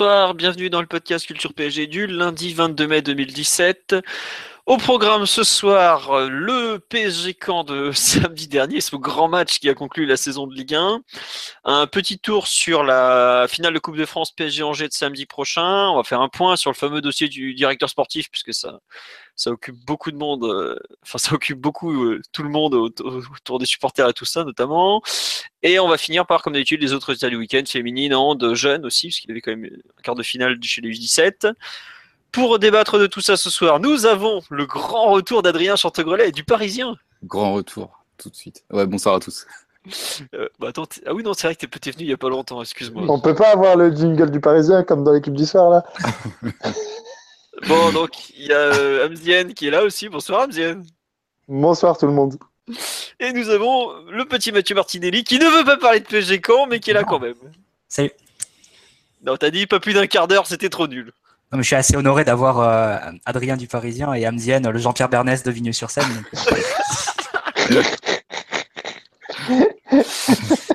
Bonsoir, bienvenue dans le podcast Culture PSG du lundi 22 mai 2017. Au programme ce soir, euh, le PSG camp de samedi dernier, ce grand match qui a conclu la saison de Ligue 1. Un petit tour sur la finale de Coupe de France PSG Angers de samedi prochain. On va faire un point sur le fameux dossier du directeur sportif puisque ça, ça occupe beaucoup de monde. euh, Enfin, ça occupe beaucoup euh, tout le monde autour, des supporters et tout ça notamment. Et on va finir par, comme d'habitude, les autres résultats du week-end, féminines, hand, jeunes aussi, parce qu'il y avait quand même un quart de finale chez les U17. Pour débattre de tout ça ce soir, nous avons le grand retour d'Adrien Chantegrelet et du Parisien. Grand retour, tout de suite. Ouais, bonsoir à tous. Euh, bah attends, ah oui, non, c'est vrai que t'es venu il y a pas longtemps, excuse-moi. On peut pas avoir le jingle du Parisien comme dans l'équipe du soir là Bon, donc il y a euh, Amzienne qui est là aussi. Bonsoir Amzienne. Bonsoir tout le monde. Et nous avons le petit Mathieu Martinelli qui ne veut pas parler de PSG Caen, mais qui est là quand même. Salut. Non, t'as dit pas plus d'un quart d'heure, c'était trop nul. Non, mais je suis assez honoré d'avoir euh, Adrien du Parisien et Amzienne, le Jean-Pierre Bernès de Vigneux-sur-Seine.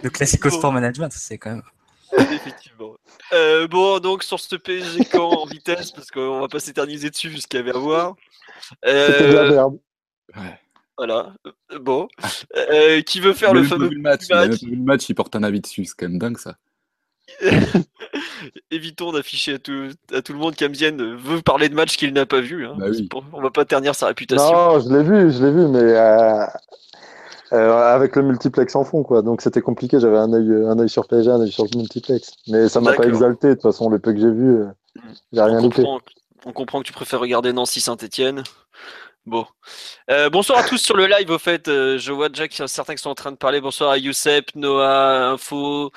le classico sport management, c'est quand même. Effectivement. Euh, bon, donc sur ce PSG Caen en vitesse, parce qu'on va pas s'éterniser dessus vu ce qu'il y avait à voir. C'était de la Euh, merde. Ouais. voilà. Bon. Euh, qui veut faire le pas fameux le match, match pas vu le match, il porte un avis dessus, c'est quand même dingue ça. Évitons d'afficher à tout, à tout le monde qu'Amzienne veut parler de match qu'il n'a pas vu. hein. Bah oui. On va pas ternir sa réputation. Non, je l'ai vu, je l'ai vu, mais euh, euh, avec le multiplex en fond quoi. Donc c'était compliqué. J'avais un œil, un œil sur PSG, un œil sur le multiplex. Mais ça m'a pas exalté. De toute façon, le peu que j'ai vu, euh, j'ai rien on, loupé. comprend, on comprend que tu préfères regarder Nancy Saint-Etienne. Bon. Euh, bonsoir à tous sur le live, au fait. Euh, je vois déjà qu'il y a certains qui sont en train de parler. Bonsoir à Youssef, Noah, Info.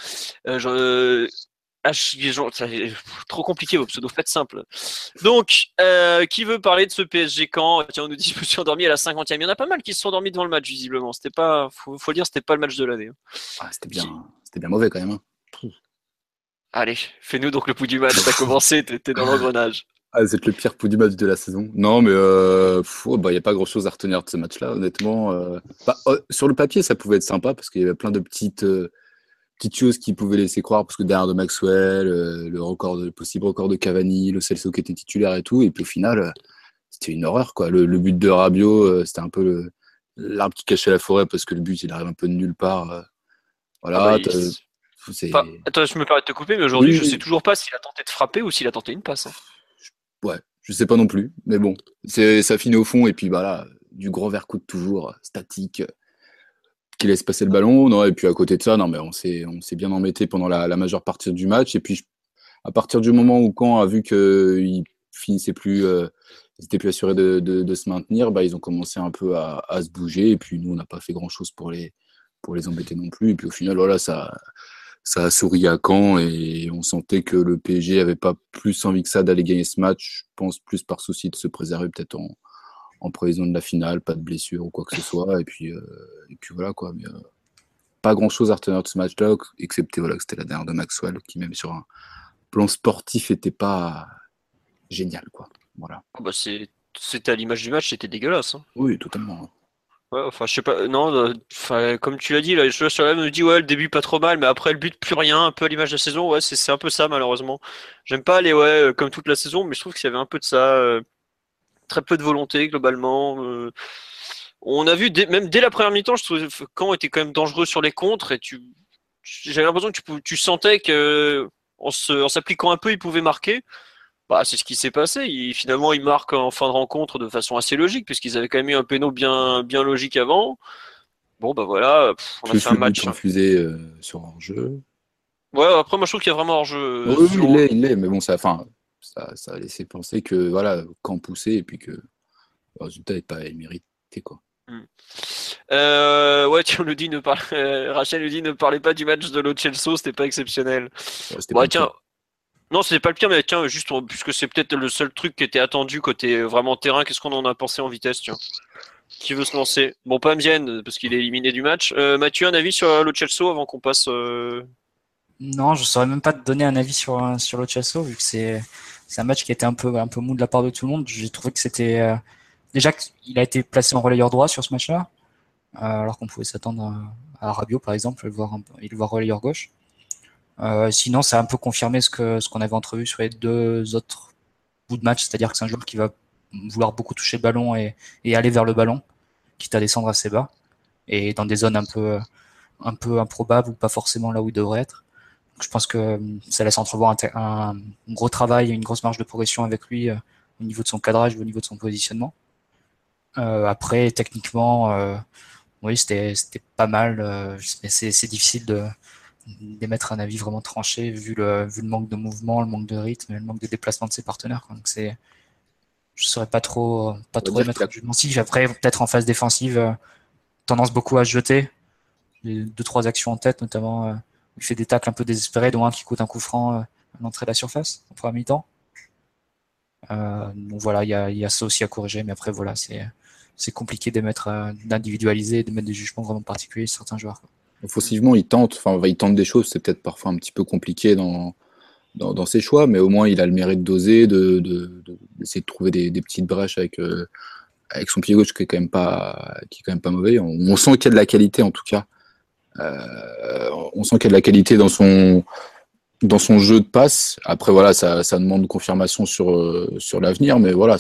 Euh, je- H, gens- euh, trop compliqué vos pseudos, faites simple. Donc, qui veut parler de ce PSG camp Tiens, on nous dit je me suis endormi à la 50e. Il y en a pas mal qui se sont endormis devant le match, visiblement. C'était pas, faut, faut le dire, c'était pas le match de l'année. hein. Ah, c'était bien, c'était bien mauvais quand même. hein. Allez, fais-nous donc le pouls du match. T'as commencé, t'es dans l'engrenage. Ah, c'est le pire coup du match de la saison. Non, mais euh, pff, ouais, bah, il n'y a pas grand-chose à retenir de ce match-là, honnêtement. euh. Bah, euh, sur le papier, ça pouvait être sympa parce qu'il y avait plein de petites, euh, petites choses qui pouvaient laisser croire, parce que derrière de Maxwell, le record de, le possible record de Cavani, le Celso qui était titulaire et tout, et puis au final, c'était une horreur. Quoi. Le, le but de Rabiot, c'était un peu l'arbre qui cachait la forêt parce que le but, il arrive un peu de nulle part. Voilà, Ah bah, il- Enfin, attends, je me permets de te couper, mais aujourd'hui, Oui, je oui. sais toujours pas s'il a tenté de frapper ou s'il a tenté une passe. hein. Ouais, je sais pas non plus, mais bon, c'est ça finit au fond et puis bah là, du grand verre coup de toujours euh, statique euh, qui laisse passer le ballon. Non, et puis à côté de ça, non mais on s'est on s'est bien embêté pendant la, majeure partie du match et puis à partir du moment où Caen a vu que il finissait plus euh, ils étaient plus assurés de, de, se maintenir, bah ils ont commencé un peu à, à se bouger et puis nous on n'a pas fait grand chose pour les pour les embêter non plus et puis au final voilà ça ça a souri à Caen et on sentait que le PSG avait pas plus envie que ça d'aller gagner ce match. Je pense plus par souci de se préserver peut-être en, en prévision de la finale, pas de blessure ou quoi que ce soit. Et puis, euh, et puis voilà quoi. Mais, euh, pas grand chose à retenir de ce match-là, excepté voilà, que c'était la dernière de Maxwell, qui même sur un plan sportif était pas génial quoi. Voilà. Ah bah, c'est- C'était à l'image du match, c'était dégueulasse. hein. Oui, totalement. Ouais, enfin, je sais pas, non, euh, enfin, comme tu l'as dit, là, je sur la me dit, ouais, le début pas trop mal, mais après le but, plus rien, un peu à l'image de la saison, ouais, c'est un peu ça, malheureusement. J'aime pas aller, ouais, euh, comme toute la saison, mais je trouve qu'il y avait un peu de ça, euh, très peu de volonté, globalement. On a vu, même dès la première mi-temps, je trouvais que Caen était quand même dangereux sur les contres, et tu, j'avais l'impression que tu, tu sentais que, s'appliquant un peu, il pouvait marquer. Bah, c'est ce qui s'est passé. Il- finalement, ils marquent en fin de rencontre de façon assez logique, puisqu'ils avaient quand même eu un péno bien, bien logique avant. Bon, bah voilà, pff, on a fait un match. refusé euh, sur un jeu. Ouais, après, moi, je trouve qu'il y a vraiment hors-jeu. Oui, il l'est, il l'est, mais bon, ça, ça, ça a laissé penser que voilà, quand pousser et puis que le résultat n'est pas mérité quoi. Euh, ouais, tu nous dis, ne parle... euh, Rachel nous dit ne parlez pas du match de Lo Celso, c'était pas exceptionnel. Ouais, Ouais, pas tiens. Non, c'était pas le pire, mais tiens, juste puisque c'est peut-être le seul truc qui était attendu côté euh, vraiment terrain, qu'est-ce qu'on en a pensé en vitesse, tiens? Qui veut se lancer? Bon, pas Mzienne, parce qu'il est éliminé du match. Euh, Mathieu, un avis sur euh, Lo Celso avant qu'on passe. Non, je saurais même pas te donner un avis sur, sur vu que c'est c'est un match qui été un peu, un peu mou de la part de tout le monde. J'ai trouvé que c'était. déjà qu'il a été placé en relayeur droit sur ce match-là, alors qu'on pouvait s'attendre à, à Rabiot, par exemple, le et le voir relayeur gauche. Euh, sinon, ça a un peu confirmé ce que ce qu'on avait entrevu sur les deux autres bouts de match, c'est-à-dire que c'est un joueur qui va vouloir beaucoup toucher le ballon et, et aller vers le ballon, quitte à descendre assez bas, et dans des zones un peu, un peu improbables ou pas forcément là où il devrait être. Je pense que euh, ça laisse entrevoir un, un gros travail une grosse marge de progression avec lui euh, au niveau de son cadrage, au niveau de son positionnement. Euh, après, techniquement, euh, oui, c'était pas mal, mais c'est difficile de d'émettre un avis vraiment tranché vu le vu le manque de mouvement, le manque de rythme, le manque de déplacement de ses partenaires. quoi. Donc c'est, je saurais pas trop pas va trop émettre un jugement. Si après peut-être en phase défensive, euh, tendance beaucoup à se jeter. J'ai deux trois actions en tête, notamment euh, il fait des tacles un peu désespérés, dont un qui coûte un coup franc euh, à l'entrée de la surface en première mi-temps. Euh, donc voilà, il y a, il y a ça aussi à corriger, mais après voilà, c'est c'est compliqué d'émettre, euh, d'individualiser, de mettre des jugements vraiment particuliers sur certains joueurs. quoi. Offensivement, il tente, enfin, il tente des choses, c'est peut-être parfois un petit peu compliqué dans, dans, dans ses choix, mais au moins il a le mérite d'oser, de, de, de- d'essayer de trouver des, des petites brèches avec, euh, avec son pied gauche qui est quand même pas, qui est quand même pas mauvais. On, sent qu'il y a de la qualité en tout cas. Euh, on sent qu'il y a de la qualité dans son, dans son jeu de passe. Après, voilà, ça, ça demande confirmation sur, euh, sur l'avenir, mais voilà,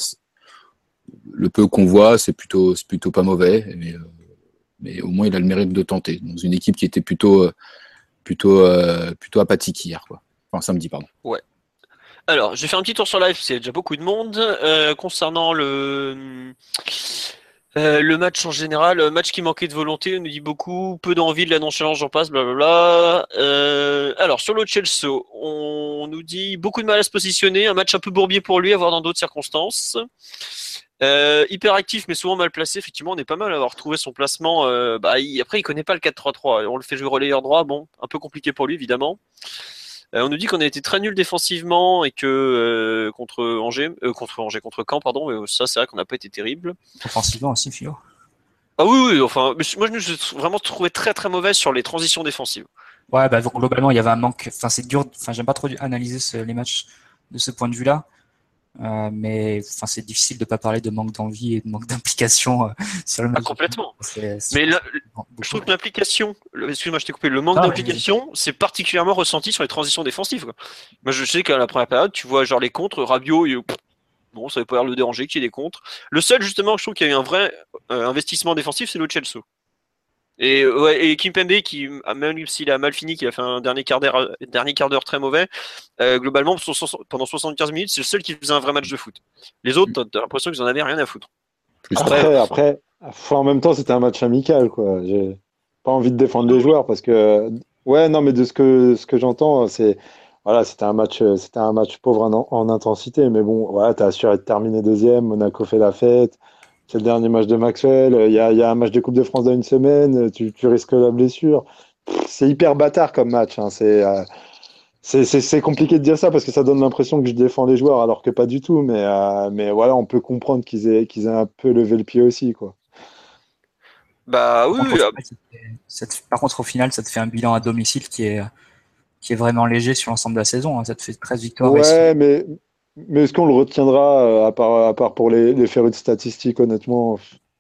le peu qu'on voit, c'est plutôt, c'est plutôt pas mauvais. Mais, euh, mais au moins, il a le mérite de tenter. Dans une équipe qui était plutôt, euh, plutôt, euh, plutôt apathique hier. Enfin, samedi, pardon. Alors, je vais faire un petit tour sur live, a déjà beaucoup de monde. Euh, concernant le, le match en général, match qui manquait de volonté, on nous dit beaucoup, peu d'envie, de la nonchalance, j'en passe, blablabla. Alors, sur le Chelsea, on nous dit beaucoup de mal à se positionner, un match un peu bourbier pour lui, à voir dans d'autres circonstances. Euh, hyper actif, mais souvent mal placé. Effectivement, on est pas mal à avoir trouvé son placement. euh, bah, il- après, il connaît pas le 4-3-3. On le fait jouer relayeur droit, bon, un peu compliqué pour lui, évidemment. Euh, on nous dit qu'on a été très nul défensivement et que euh, contre Angers, contre Angers, contre Caen, pardon. Mais ça, c'est vrai qu'on n'a pas été terrible. Offensivement aussi, Philo. Ah oui, oui. Enfin, moi, je me suis vraiment trouvé très très mauvaise sur les transitions défensives. Ouais, bah, globalement, il y avait un manque. Enfin, c'est dur. Enfin, j'aime pas trop analyser ce- les matchs de ce point de vue-là. Euh, mais enfin, c'est difficile de pas parler de manque d'envie et de manque d'implication euh, sur le Ah, complètement. Mais beaucoup. je trouve que l'implication, excuse-moi, je t'ai coupé, le manque Ah, d'implication, c'est particulièrement ressenti sur les transitions défensives. quoi. Moi, je sais qu'à la première période, tu vois genre les contres, Rabiot, pff, bon, ça avait pas l'air de le déranger qu'il y ait des contres. Le seul, justement, je trouve qu'il y a eu un vrai euh, investissement défensif, c'est le Chelsea. Et, ouais, et Kimpembe, qui, même s'il a mal fini, qui a fait un dernier quart d'heure, dernier quart d'heure très mauvais, euh, globalement, pendant 75 minutes, c'est le seul qui faisait un vrai match de foot. Les autres, t'as- t'as l'impression qu'ils en avaient rien à foutre. Après- Après, après, enfin, en même temps, c'était un match amical, quoi. J'ai pas envie de défendre les joueurs parce que, ouais, non, mais de ce que, ce que j'entends, c'est, voilà, c'était un match, c'était un match pauvre en, en intensité, mais bon, voilà, t'as assuré de terminer deuxième, Monaco fait la fête, c'est le dernier match de Maxwell, il y a, il y a un match de Coupe de France dans une semaine, tu, tu risques la blessure. C'est hyper bâtard comme match, hein, c'est, euh, c'est, compliqué de dire ça parce que ça donne l'impression que je défends les joueurs alors que pas du tout, mais, euh, mais voilà, on peut comprendre qu'ils aient, qu'ils aient un peu levé le pied aussi, quoi. Bah oui, Par contre, au final, ça te fait- ça te- par contre, au final, ça te fait un bilan à domicile qui est, qui est vraiment léger sur l'ensemble de la saison. hein. Ça te fait 13 victoires. et Ouais, mais, mais est-ce qu'on le retiendra, euh, à part, à part pour les, les férus de statistiques, honnêtement?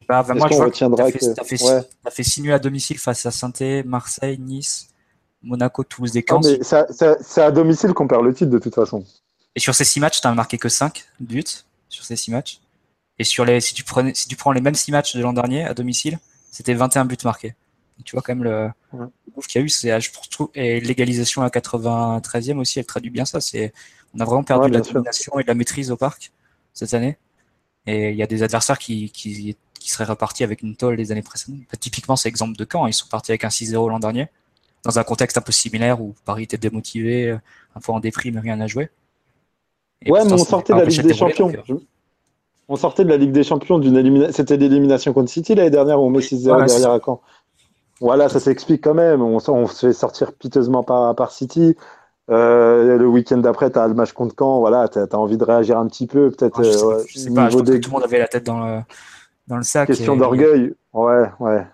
Bah, bah, Est-ce moi, je vois que retiendra t'as fait, que- t'as fait, ouais. fait à domicile face à saint Marseille, Nice, Monaco, Toulouse mais ça- ça- C'est à domicile qu'on perd le titre, de toute façon. Et sur ces six matchs, t'as marqué que 5 buts sur ces six matchs. Et sur les, si tu prenais, si tu prends les mêmes six matchs de l'an dernier à domicile, c'était 21 buts marqués. Donc, tu vois quand même le, Ouais. gouffre qu'il y a eu, c'est, je trouve, et l'égalisation à 93e aussi, elle traduit bien ça. C'est, on a vraiment perdu Ouais, de la sûr. domination et de la maîtrise au parc cette année. Et il y a des adversaires qui, qui, qui seraient repartis avec une tôle les années précédentes. Bah, typiquement, c'est l'exemple de Caen. Ils sont partis avec un 6-0 l'an dernier, dans un contexte un peu similaire où Paris était démotivé, un peu en déprime, rien à jouer. Et ouais, mais on sortait de la Ligue des Champions. donc, euh, on sortait de la Ligue des Champions d'une élimination. C'était l'élimination contre City l'année dernière où on met 6-0 Voilà, derrière à Caen. Voilà, ça s'explique quand même. On, on se fait sortir piteusement par, par City. Euh, le week-end d'après, tu as le match contre Caen. Voilà, tu as, envie de réagir un petit peu. Peut-être Ah, je sais, euh, ouais, je sais pas, je des que tout le monde avait la tête dans le, dans le sac. questions et- d'orgueil. Ouais, ouais.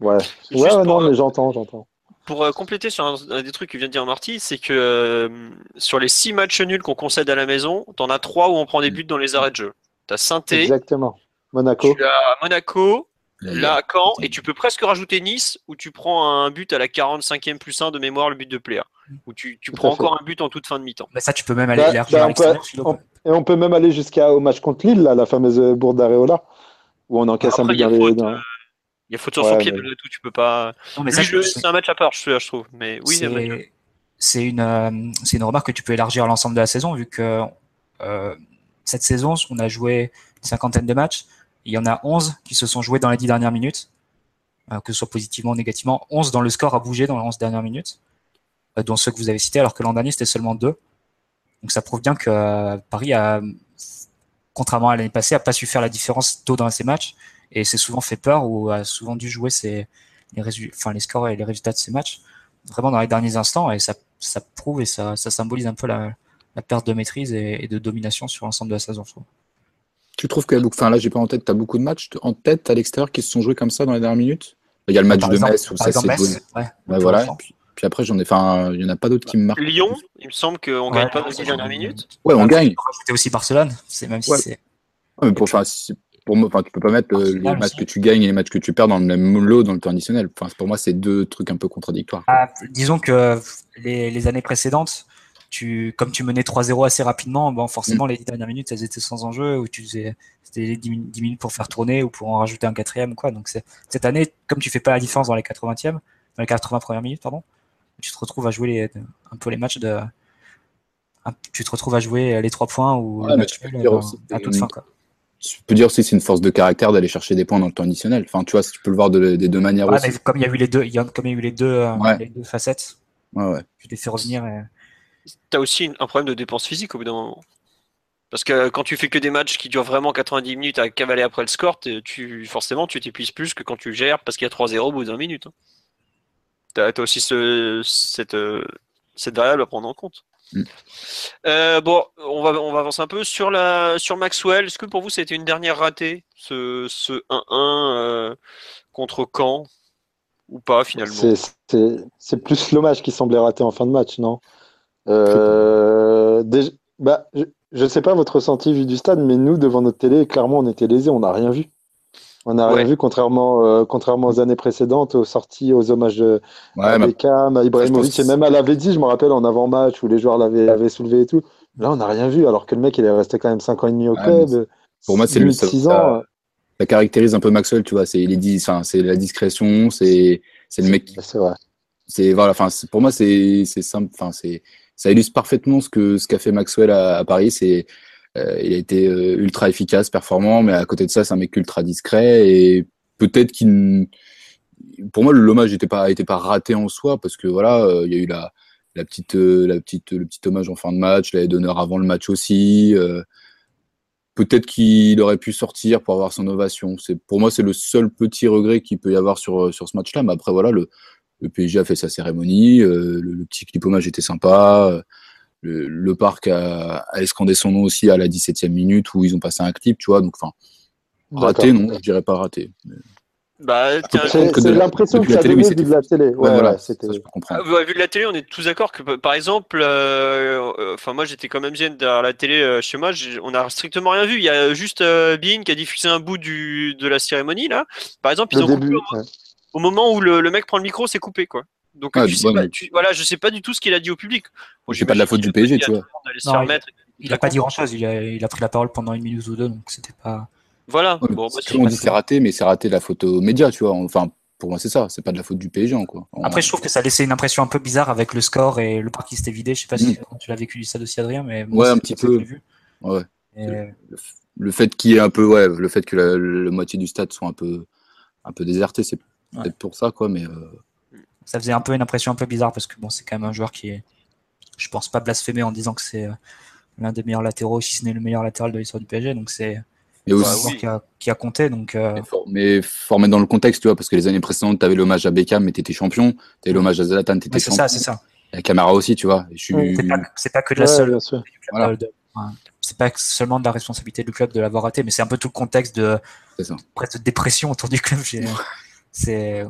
Ouais, Juste ouais, pour, non, euh, mais j'entends, j'entends. Pour euh, compléter sur un, un des trucs que vient de dire Marty, c'est que euh, sur les six matchs nuls qu'on concède à la maison, t'en as trois où on prend des buts dans les arrêts de jeu. T'as saint Exactement. Monaco. tu as Monaco, Là, Caen, et tu peux presque rajouter Nice, où tu prends un but à la 45e plus 1 de mémoire, le but de Pléa. Où tu, prends encore un but en toute fin de mi-temps. Mais ça, tu peux même aller Bah, élargir bah, on peut- on- Et on peut même aller jusqu'au match contre Lille, là, la fameuse bourde d'Areola, où on encaisse un but il y a dans les. faute, dans- euh, Il y a faute sur Ouais, son pied, mais- malgré tout, tu peux pas. Je- c'est- un match à part, je, je trouve. Mais oui, c'est- une, euh, c'est une remarque que tu peux élargir à l'ensemble de la saison, vu que euh, cette saison, on a joué une cinquantaine de matchs. Il y en a 11 qui se sont joués dans les 10 dernières minutes, euh, que ce soit positivement ou négativement. 11 dans le score a bougé dans les 11 dernières minutes, euh, dont ceux que vous avez cités, alors que l'an dernier, c'était seulement 2. Donc ça prouve bien que euh, Paris a, contrairement à l'année passée, a pas su faire la différence tôt dans ses matchs et s'est souvent fait peur ou a souvent dû jouer les, scores et les résultats de ses matchs vraiment dans les derniers instants et ça, prouve et ça, symbolise un peu la, la perte de maîtrise et, et de domination sur l'ensemble de la saison. je trouve. Tu trouves beaucoup, enfin là j'ai pas en tête, tu as beaucoup de matchs en tête à l'extérieur qui se sont joués comme ça dans les dernières minutes? Il y a le match Par de exemple- Metz où ça s'est joué. Metz, ouais, Ouais, pour voilà. Puis, puis après j'en ai, enfin il y en a pas d'autres qui me marquent. Lyon, il me semble qu'on Ouais, gagne pas dans les ça, 10 dernières minutes. Ouais, on gagne. rajouter aussi Barcelone, c'est même si Ouais. c'est Ouais, mais pour, enfin, pour moi, enfin, tu peux pas mettre euh, les matchs que tu gagnes et les matchs que tu perds dans le même lot dans le temps additionnel. Enfin, pour moi, c'est deux trucs un peu contradictoires. Ah, disons que les, les années précédentes, tu, comme tu menais 3-0 assez rapidement, bon, Mm. forcément, les 10 dernières minutes, elles étaient sans enjeu, ou tu faisais, c'était les 10, min- 10 minutes pour faire tourner ou pour en rajouter un quatrième, ou quoi. Donc, cette année, comme tu fais pas la différence dans les 80e, dans les 80 premières minutes, pardon, tu te retrouves à jouer les, un peu les matchs de, un- tu te retrouves à jouer les 3 points ou match tu peux dire euh, aussi à toute fin, quoi. Tu peux dire aussi que c'est une force de caractère d'aller chercher des points dans le temps additionnel. Enfin, tu vois, tu peux le voir de- des deux manières aussi. mais comme il y a eu les deux, comme il y a eu les deux, euh, Ouais. les deux facettes, Ouais, ouais. tu les fais revenir et, T'as aussi un problème de dépense physique au bout d'un moment. Parce que quand tu fais que des matchs qui durent vraiment 90 minutes à cavaler après le score, tu, forcément tu t'épuises plus que quand tu gères parce qu'il y a 3-0 au bout d'un minute. hein. T'as as aussi ce- cette, euh, cette variable à prendre en compte. Mm. Euh, bon, on va, on va avancer un peu sur, la, sur Maxwell. Est-ce que pour vous c'était une dernière ratée, ce, ce 1-1 euh, contre Caen? Ou pas finalement? C'est plus l'hommage qui semblait raté en fin de match, non? Euh, déjà- bah, Je ne sais pas votre ressenti vu du stade, mais nous, devant notre télé, clairement, on était lésés, on n'a rien vu. On n'a Ouais. rien vu, contrairement, euh, contrairement aux années précédentes, aux sorties, aux hommages de, Ouais, à mais Beckham, à Ibrahimovic, et même à l'Avedzi, je me rappelle en avant-match où les joueurs l'avaient avaient soulevé et tout. Là, on n'a rien vu, alors que le mec, il est resté quand même 5 ans et demi au Ouais, club. pour moi, c'est le limite ça- 6 ça- caractérise un peu Maxwell, tu vois. C'est la discrétion, c'est le mec qui euh, C'est vrai. voilà pour moi c'est c'est simple enfin c'est ça illustre parfaitement ce que ce qu'a fait Maxwell à, Paris c'est euh, il a été euh, ultra efficace performant mais à côté de ça c'est un mec ultra discret et peut-être qu'il pour moi l'hommage n'était pas était pas raté en soi parce que voilà euh, il y a eu la petite la petite le petit hommage en fin de match la d'honneur avant le match aussi peut-être qu'il aurait pu sortir pour avoir son ovation. C'est pour moi c'est le seul petit regret qu'il peut y avoir sur sur ce match-là mais après voilà le le PSG a fait sa cérémonie, euh, le, le petit clip hommage était sympa, euh, le, le parc a, a escandé son nom aussi à la 17e minute où ils ont passé un clip, tu vois, donc enfin, raté, non, je dirais pas raté. Bah, tiens, Par C'est contre, que c'est de- l'impression que ça donnait vu de la télé. Ouais, Ouais, voilà, ça, c'était. je peux. Ah, ouais, vu de la télé, on est tous d'accord que, par exemple, euh, euh, enfin moi j'étais quand même jeune derrière la télé euh, chez moi, on a strictement rien vu. Il y a juste euh, Bean qui a diffusé un bout du, de la cérémonie là. Par exemple, ils Le ont coupé début. ouais. Au moment où le, le mec prend le micro, c'est coupé quoi. Donc Ah, tu sais pas, tu- voilà, je sais pas du tout ce qu'il a dit au public. Bon, C'est pas de la faute du PSG, tu vois. Non, il-. Il a pas dit grand chose, il a, il a pris la parole pendant une minute ou deux, donc c'était pas. Voilà. Ouais, Bon, bah, on c'est- dit c'est raté, mais c'est raté de la faute aux médias, tu vois. Enfin, pour moi, c'est ça, c'est pas de la faute du PSG, en quoi. En- Après, je trouve que ça laissait une impression un peu bizarre avec le score et le parc qui s'était vidé. Je sais pas si tu l'as vécu du stade aussi, Adrien, mais moi, Ouais, un petit ça peu. Ouais. Et, le, fait qu'il y ait un peu, ouais, le fait que la, la moitié du stade soit un peu, un peu déserté, c'est Ouais. peut-être pour ça, quoi, mais euh, ça faisait un peu une impression un peu bizarre parce que bon, c'est quand même un joueur qui est, je pense pas blasphémer en disant que c'est euh, l'un des meilleurs latéraux, si ce n'est le meilleur latéral de l'histoire du PSG. Donc c'est, Mais C'est un aussi, joueur qui a, qui a compté, donc euh, mais for- mais faut remettre dans le contexte, tu vois, parce que les années précédentes, tu avais l'hommage à Beckham, mais t'étais champion. Tu l'hommage à Zlatan, t'étais ouais, c'est champion. ça, c'est ça. Et à Camara aussi, tu vois. Je. C'est pas, c'est pas que de la Ouais, seule. Voilà. De- ouais. C'est pas seulement de la responsabilité du club de l'avoir raté, mais c'est un peu tout le contexte de C'est ça. presque de dépression autour du club. C'est,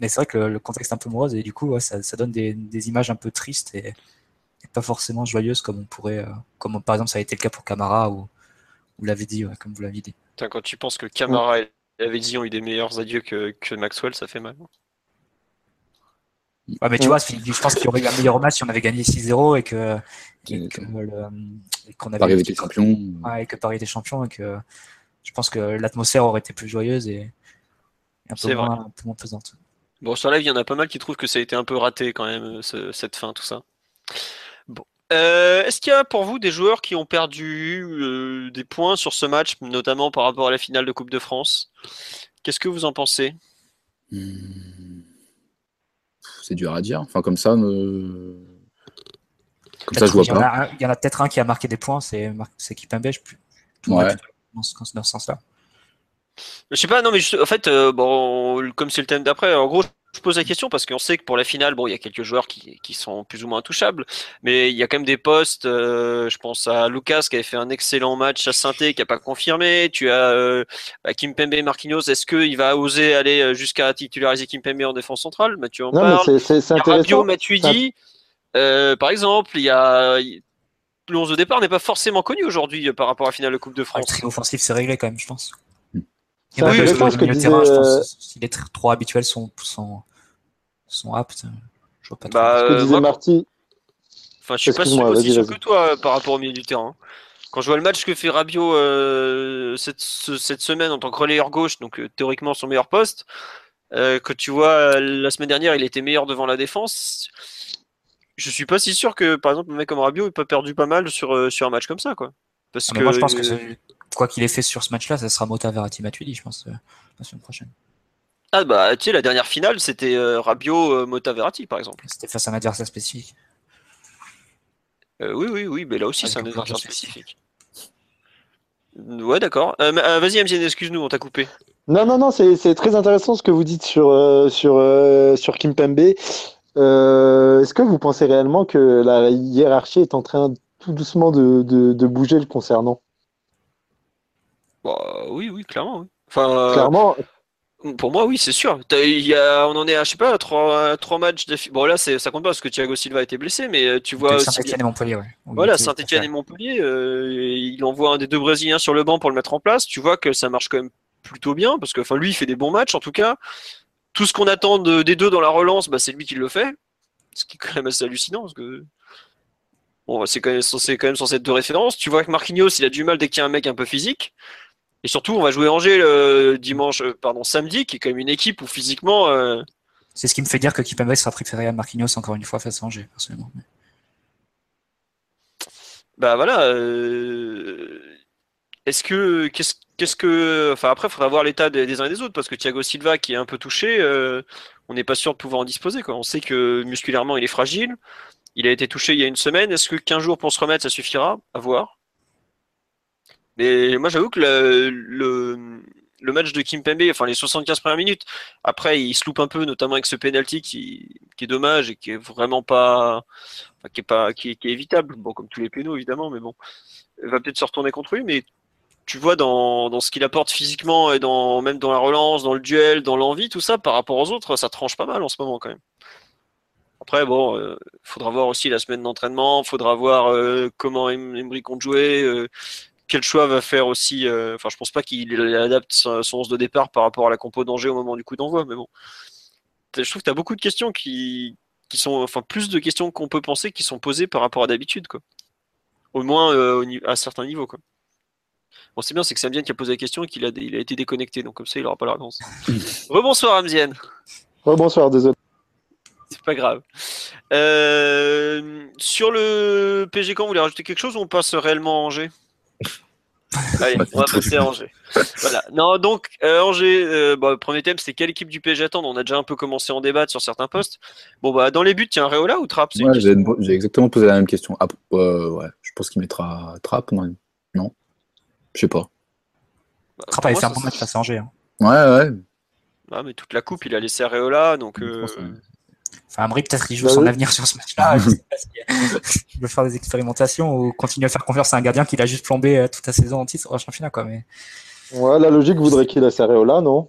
mais c'est vrai que le, le contexte est un peu morose et du coup, ouais, ça, ça donne des, des images un peu tristes et, et pas forcément joyeuses comme on pourrait, euh, comme par exemple ça a été le cas pour Camara ou vous l'avez dit, ouais, comme vous l'avez dit. Putain, quand tu penses que Camara et Lavezzi ont eu des meilleurs adieux que, que Maxwell, ça fait mal. Ouais, mais tu vois, je pense qu'il y aurait eu un meilleur match si on avait gagné 6-0 et que, et Et que le- et qu'on avait Paris été champion. Ouais, et que Paris était champion et que je pense que l'atmosphère aurait été plus joyeuse et un, peu C'est vrai. moins, un peu moins pesante. Bon, sur live, il y en a pas mal qui trouvent que ça a été un peu raté quand même, ce- cette fin, tout ça. Bon. Euh, Est-ce qu'il y a pour vous des joueurs qui ont perdu euh, des points sur ce match, notamment par rapport à la finale de Coupe de France? Qu'est-ce que vous en pensez? Hmm. C'est dur à dire. Enfin, comme ça, me... comme ça, je vois il y en pas. il y en a peut-être un qui a marqué des points, c'est Kipembe, je plus tout Ouais. match dans ce, dans ce sens-là. Je sais pas, non, mais juste- en fait, euh, bon, comme c'est le thème d'après, en gros, je pose la question parce qu'on sait que pour la finale, bon, il y a quelques joueurs qui, qui sont plus ou moins intouchables, mais il y a quand même des postes. euh, je pense à Lucas qui avait fait un excellent match à saint qui a pas confirmé. Tu as euh, bah, Kimpembe et Marquinhos. Est-ce qu'il va oser aller euh, jusqu'à titulariser Kimpembe en défense centrale? Mathieu en Non, mais parle. c'est- c'est c'est Il y a Rabiot, intéressant. Matuidi, euh, par exemple. Il y a le 11 de départ n'est pas forcément connu aujourd'hui par rapport à la finale de Coupe de Ah, le France. trio offensif, c'est réglé quand même, je pense. Il Oui, que je pense le que milieu de disait, terrain, je euh, pense. Si les tr- trois habituels sont, sont, sont aptes, je vois pas trop. Bah, Ce que euh, disait moi, Marty, Enfin, je suis pas sûr, aussi sûr que toi euh, par rapport au milieu du terrain. Quand je vois le match que fait Rabiot euh, cette, ce- cette semaine en tant que relayeur gauche, donc théoriquement son meilleur poste, euh, que tu vois la semaine dernière il était meilleur devant la défense, je suis pas si sûr que par exemple un mec comme Rabiot ait pas perdu pas mal sur, euh, sur un match comme ça quoi. Parce Ah, mais que moi, je pense que c'est- quoi qu'il ait fait sur ce match-là, ça sera Mota Verratti Matuidi, je pense, euh, la semaine prochaine. ah bah tu sais la dernière finale c'était euh, Rabiot euh, Mota Verratti par exemple. C'était face à un adversaire spécifique. Euh, oui oui oui mais là aussi c'est un adversaire spécifique. spécifique. Ouais d'accord. Euh, euh, Vas-y Amzien, excuse-nous on t'a coupé. Non, non, non, c'est très intéressant ce que vous dites sur, euh, sur, euh, sur Kimpembe. Euh, Est-ce que vous pensez réellement que la hiérarchie est en train tout doucement de, de, de bouger le concernant? Bah, oui oui clairement. oui. Enfin, euh, Clairement, Pour moi, oui, c'est sûr. Y a, on en est à, je sais pas, à trois, à trois matchs d'affilée. Bon, là, c'est, ça compte pas parce que Thiago Silva a été blessé, mais euh, tu vois. Saint-Etienne et Montpellier, ouais. Il Voilà, Saint-Etienne et Montpellier, euh, il envoie un des deux Brésiliens sur le banc pour le mettre en place. Tu vois que ça marche quand même plutôt bien parce que, enfin, lui, il fait des bons matchs en tout cas. Tout ce qu'on attend de- des deux dans la relance, bah, c'est lui qui le fait. Ce qui est quand même assez hallucinant parce que. Bon, c'est quand même censé, quand même censé être de référence. Tu vois que Marquinhos, il a du mal dès qu'il y a un mec un peu physique. Et surtout, on va jouer Angers le dimanche, euh, pardon, samedi, qui est quand même une équipe où physiquement, euh, C'est ce qui me fait dire que Kipembe sera préféré à Marquinhos encore une fois face à Angers, personnellement. Bah voilà. euh, Est-ce que, qu'est-ce, qu'est-ce que, enfin après, il faudra voir l'état des, des uns et des autres parce que Thiago Silva, qui est un peu touché, euh, on n'est pas sûr de pouvoir en disposer. Quoi. On sait que musculairement, il est fragile. Il a été touché il y a une semaine. Est-ce que 15 jours pour se remettre, ça suffira? À voir. Mais moi, j'avoue que le, le, match de Kimpembe, enfin les 75 premières minutes, après, il se loupe un peu, notamment avec ce penalty qui, qui est dommage et qui est vraiment pas, qui est pas, qui qui est évitable. Bon, comme tous les pénaux, évidemment, mais bon, il va peut-être se retourner contre lui, mais tu vois dans, dans ce qu'il apporte physiquement et dans, même dans la relance, dans le duel, dans l'envie, tout ça, par rapport aux autres, ça tranche pas mal en ce moment quand même. Après, bon, euh, faudra voir aussi la semaine d'entraînement, faudra voir euh, comment Em- Emery compte jouer, euh, quel choix va faire aussi. euh, Enfin, je pense pas qu'il adapte son son 11 de départ par rapport à la compo d'Angers au moment du coup d'envoi, mais bon. Je trouve que tu as beaucoup de questions qui, qui sont, enfin, plus de questions qu'on peut penser qui sont posées par rapport à d'habitude, quoi. Au moins euh, au à certains niveaux, quoi. Bon, c'est bien, c'est que Samzien qui a posé la question et qu'il a, il a été déconnecté, donc comme ça, il aura pas la réponse. Rebonsoir, Amzien. oh, bonsoir, désolé. C'est pas grave. Euh, sur le PG Caen, vous voulez rajouter quelque chose ou on passe réellement à Angers? Allez, on va passer à Angers. Voilà. Non, donc euh, Angers, euh, bah, le premier thème, c'était quelle équipe du PSG attendre On a déjà un peu commencé à en débattre sur certains postes. Bon, bah, dans les buts, tiens, Réola ou Trapp c'est Ouais, j'ai exactement posé la même question. Ah, euh, ouais, je pense qu'il mettra Trapp, non Non? Je sais pas. Bah, Trapp pour avait fait un ça- bon match face à Angers. hein. Ouais, ouais. Ah, mais toute la coupe, il a laissé Areola, donc. Enfin, Amri, peut-être, il joue Bah son oui. avenir sur ce match-là. Je sais pas si il veut faire des expérimentations ou continuer à faire confiance à un gardien qu'il a juste plombé euh, toute la saison en titre au championnat, quoi. Mais Ouais, la logique voudrait qu'il laisse Areola, non?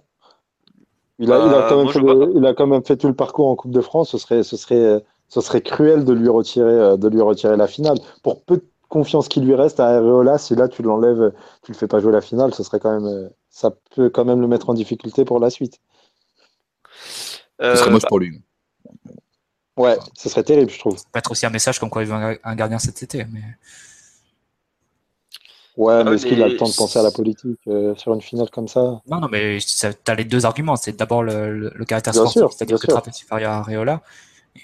Il a, il, a quand même fait je vois le- il a quand même fait tout le parcours en Coupe de France. Ce serait, ce serait, ce serait cruel de lui retirer, euh, de lui retirer la finale. Pour peu de confiance qui lui reste à Areola, si là tu l'enlèves, tu le fais pas jouer la finale, ce serait quand même, euh, ça peut quand même le mettre en difficulté pour la suite. euh, Ce serait moche bah, pour lui. Ouais, ce serait terrible, je trouve. ça peut être aussi un message comme quoi il veut un, un gardien cet été. Mais Ouais, mais Ouais, est-ce qu'il a mais le temps de penser à la politique euh, sur une finale comme ça? Non, non, mais ça- t'as les deux arguments. C'est d'abord le, le- le caractère Bien sportif, sûr, c'est-à-dire que. Trapp est supérieur à Areola.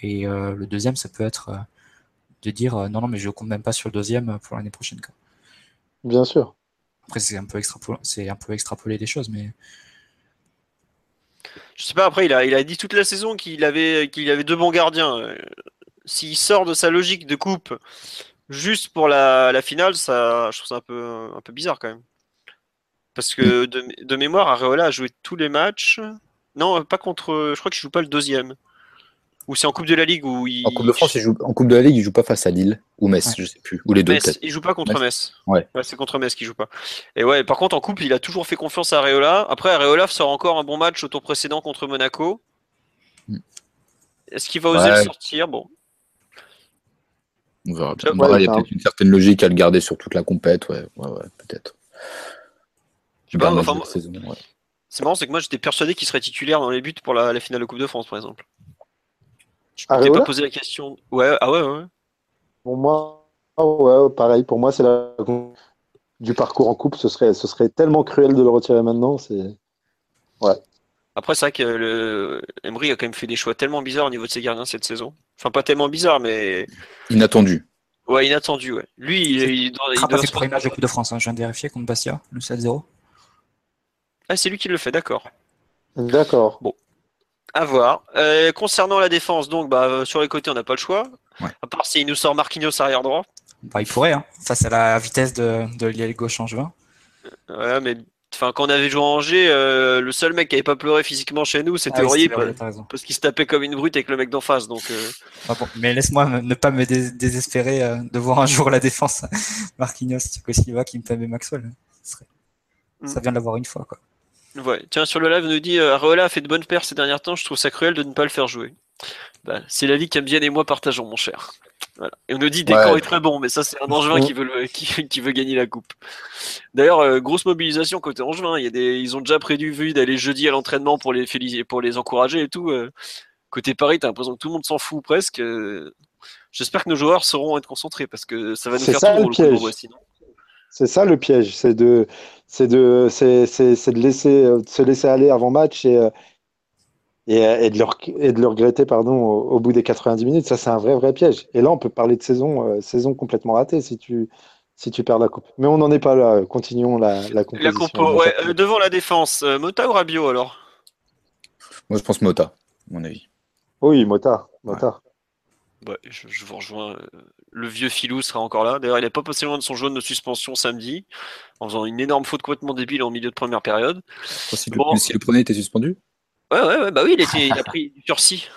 Et euh, le deuxième, ça peut être euh, de dire euh, non, non, mais je compte même pas sur le deuxième pour l'année prochaine. quoi. Bien sûr. Après, c'est un peu extrapolé, c'est un peu extrapolé des choses, mais Je sais pas, après, il a, dit toute la saison qu'il avait, qu'il avait deux bons gardiens. Euh, S'il sort de sa logique de coupe juste pour la, finale, ça, je trouve ça un peu, un peu bizarre quand même. Parce que de, de mémoire, Areola a joué tous les matchs. Non, pas contre. Je crois qu'il joue pas le deuxième. Ou c'est en Coupe de la Ligue où il. En Coupe de France, il joue... en Coupe de la Ligue, il joue pas face à Lille ou Metz, Ouais. je sais plus. Ou les deux, Metz, il joue pas contre Metz. Metz. Ouais. c'est contre Metz qu'il joue pas. Et ouais, par contre, en coupe, il a toujours fait confiance à Areola. Après, Areola sort encore un bon match au tour précédent contre Monaco. Hmm. Est-ce qu'il va oser Ouais. le sortir? Bon. On verra bien. Ouais, il y a peut-être une certaine logique à le garder sur toute la compète, ouais, ouais, ouais peut-être. Je sais pas, enfin. C'est marrant, c'est que moi j'étais persuadé qu'il serait titulaire dans les buts pour la, la finale de Coupe de France, par exemple. Je Areola pas posé la question. Ouais, ah ouais, ouais. Pour moi, ah ouais, pareil. Pour moi, c'est la du parcours en coupe. Ce serait, ce serait tellement cruel de le retirer maintenant. C'est Après, c'est vrai que le... Emery a quand même fait des choix tellement bizarres au niveau de ses gardiens cette saison. Enfin, pas tellement bizarres, mais Inattendu. ouais, inattendu. Ouais. Lui, il, il doit- il doit premier match de Coupe de France. hein. Je viens de vérifier contre Bastia, le 7-0. Ah, c'est lui qui le fait, d'accord. d'accord. À voir. Euh, concernant la défense, donc, bah, euh, sur les côtés, on n'a pas le choix. Ouais. À part s'il nous sort Marquinhos arrière droit. Bah, il pourrait, hein, face à la vitesse de, de l'aile gauche en juin. Ouais, mais enfin, quand on avait joué à Angers, euh, le seul mec qui avait pas pleuré physiquement chez nous, c'était Ah oui. Parce qu'il se tapait comme une brute avec le mec d'en face. Donc, euh, Ah bon, mais laisse-moi ne pas me dés- désespérer euh, de voir un jour la défense Marquinhos, Thiago Silva, Kimpembe Maxwell. Ce serait- Ça Mm. vient de l'avoir une fois, quoi. Ouais. Tiens, sur le live, on nous dit euh, Areola a fait de bonnes paires ces derniers temps. Je trouve ça cruel de ne pas le faire jouer. Bah, c'est la vie qu'Ambienne et moi partageons, mon cher. Voilà. Et on nous dit Ouais. est très bon, mais ça, c'est un Angevin qui veut, le- qui, qui veut gagner la coupe. D'ailleurs, euh, grosse mobilisation côté Angevin. Il y a des, ils ont déjà prévu d'aller jeudi à l'entraînement pour les, féliciter, pour les encourager et tout. euh. Côté Paris, t'as l'impression que tout le monde s'en fout presque. euh. J'espère que nos joueurs sauront être concentrés parce que ça va nous faire ça, le le coup sinon. C'est ça le piège. C'est de, c'est de, c'est, c'est, c'est de laisser, euh, de se laisser aller avant match et, euh, et, euh, et de le, et de le regretter pardon, au, au bout des 90 minutes. Ça, c'est un vrai, vrai piège. Et là, on peut parler de saison, euh, saison complètement ratée si tu, si tu perds la coupe. Mais on n'en est pas là. Continuons la, la La compo, ouais, euh, devant la défense, euh, Mota ou Rabiot alors? Moi, je pense Mota, à mon avis. Oui, Mota. Mota. Ouais, je, je vous rejoins. euh, Le vieux filou sera encore là. D'ailleurs, il n'est pas passé loin de son jaune de suspension samedi, en faisant une énorme faute complètement débile en milieu de première période. Si, Bon. le, si le premier était suspendu Ouais, ouais, ouais, bah oui, il, était, il a pris du sursis.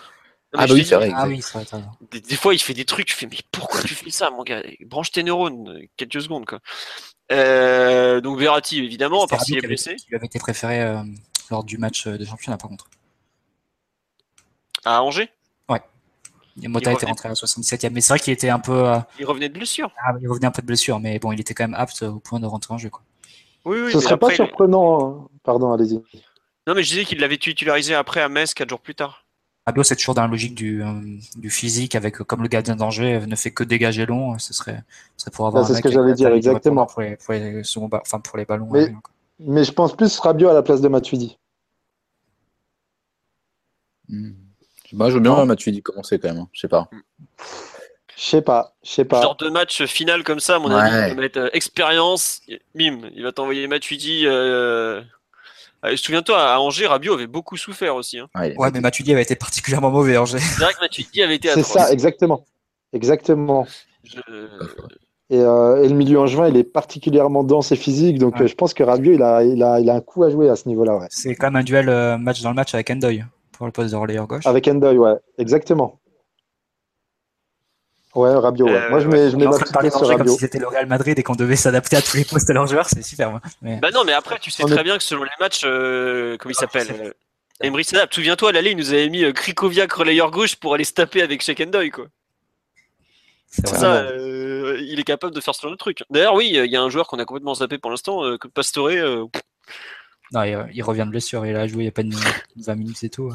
Non, Ah, bah oui, c'est vrai. Ah oui, c'est vrai. Des, des fois, il fait des trucs, je fais, mais pourquoi tu fais ça, mon gars? Branche tes neurones, euh, quelques secondes, quoi. Euh, donc, Verratti, évidemment, à part s'il est blessé. lui avait été préféré euh, lors du match de championnat, par contre. À Angers, Mota Il était rentré à la 77e. Mais c'est vrai qu'il était un peu. euh, il revenait de blessure. ah, il revenait un peu de blessure, mais bon, il était quand même apte au point de rentrer en jeu, quoi. Oui, oui, Ce serait après, pas surprenant. hein. Pardon, allez-y. Non, mais je disais qu'il l'avait titularisé après à Metz, 4 jours plus tard. Rabiot, c'est toujours dans la logique du, euh, du physique, avec euh, comme le gardien d'Angers ne fait que dégager long, ce serait, ce serait pour avoir un c'est ce que j'allais la dire, exactement. Pour les, pour les seconds ba- enfin, pour les ballons. Mais- je pense plus Rabiot à la place de Matuidi. Hmm. Moi, je veux bien voir Matuidi commencer quand même. hein. Je sais pas. Je sais pas. Je sais pas. Genre de match final comme ça, à mon Ouais. avis, il va mettre euh, expérience, bim, il va t'envoyer Matuidi. Euh... ah, Souviens-toi, à Angers, Rabiot avait beaucoup souffert aussi. hein. Ouais, Ouais, mais Matuidi avait été particulièrement mauvais, Angers. C'est vrai que Matuidi avait été C'est ça, exactement. Exactement. Je-. Et, euh, et le milieu angevin, il est particulièrement dense et physique. Donc Ouais. euh, je pense que Rabiot, il a, il, a, il a un coup à jouer à ce niveau-là. Ouais. C'est quand même un duel euh, match dans le match avec Endoy pour le poste de relayeur gauche. Avec Endoy, ouais, exactement. Ouais, Rabiot, ouais. Euh, Moi, je ouais. mets, je mets ma petite parler pièce sur d'Angers comme Rabiot. si c'était le Real Madrid et qu'on devait s'adapter à tous les postes de leurs joueurs, c'est super. Mais... Bah non, mais après, tu sais On très est- bien que selon les matchs, euh, comment il Ah, s'appelle euh, Emery s'adapte. Souviens-toi, à l'aller, il nous avait mis euh, Krikoviak relayeur gauche pour aller se taper avec Shekendoy, quoi. c'est. Ça, euh, il est capable de faire ce genre de truc. D'ailleurs, oui, il y a un joueur qu'on a complètement zappé pour l'instant, euh, que Pastore. Non, il, il revient de blessure, il a joué il y a pas de 20 minutes et tout.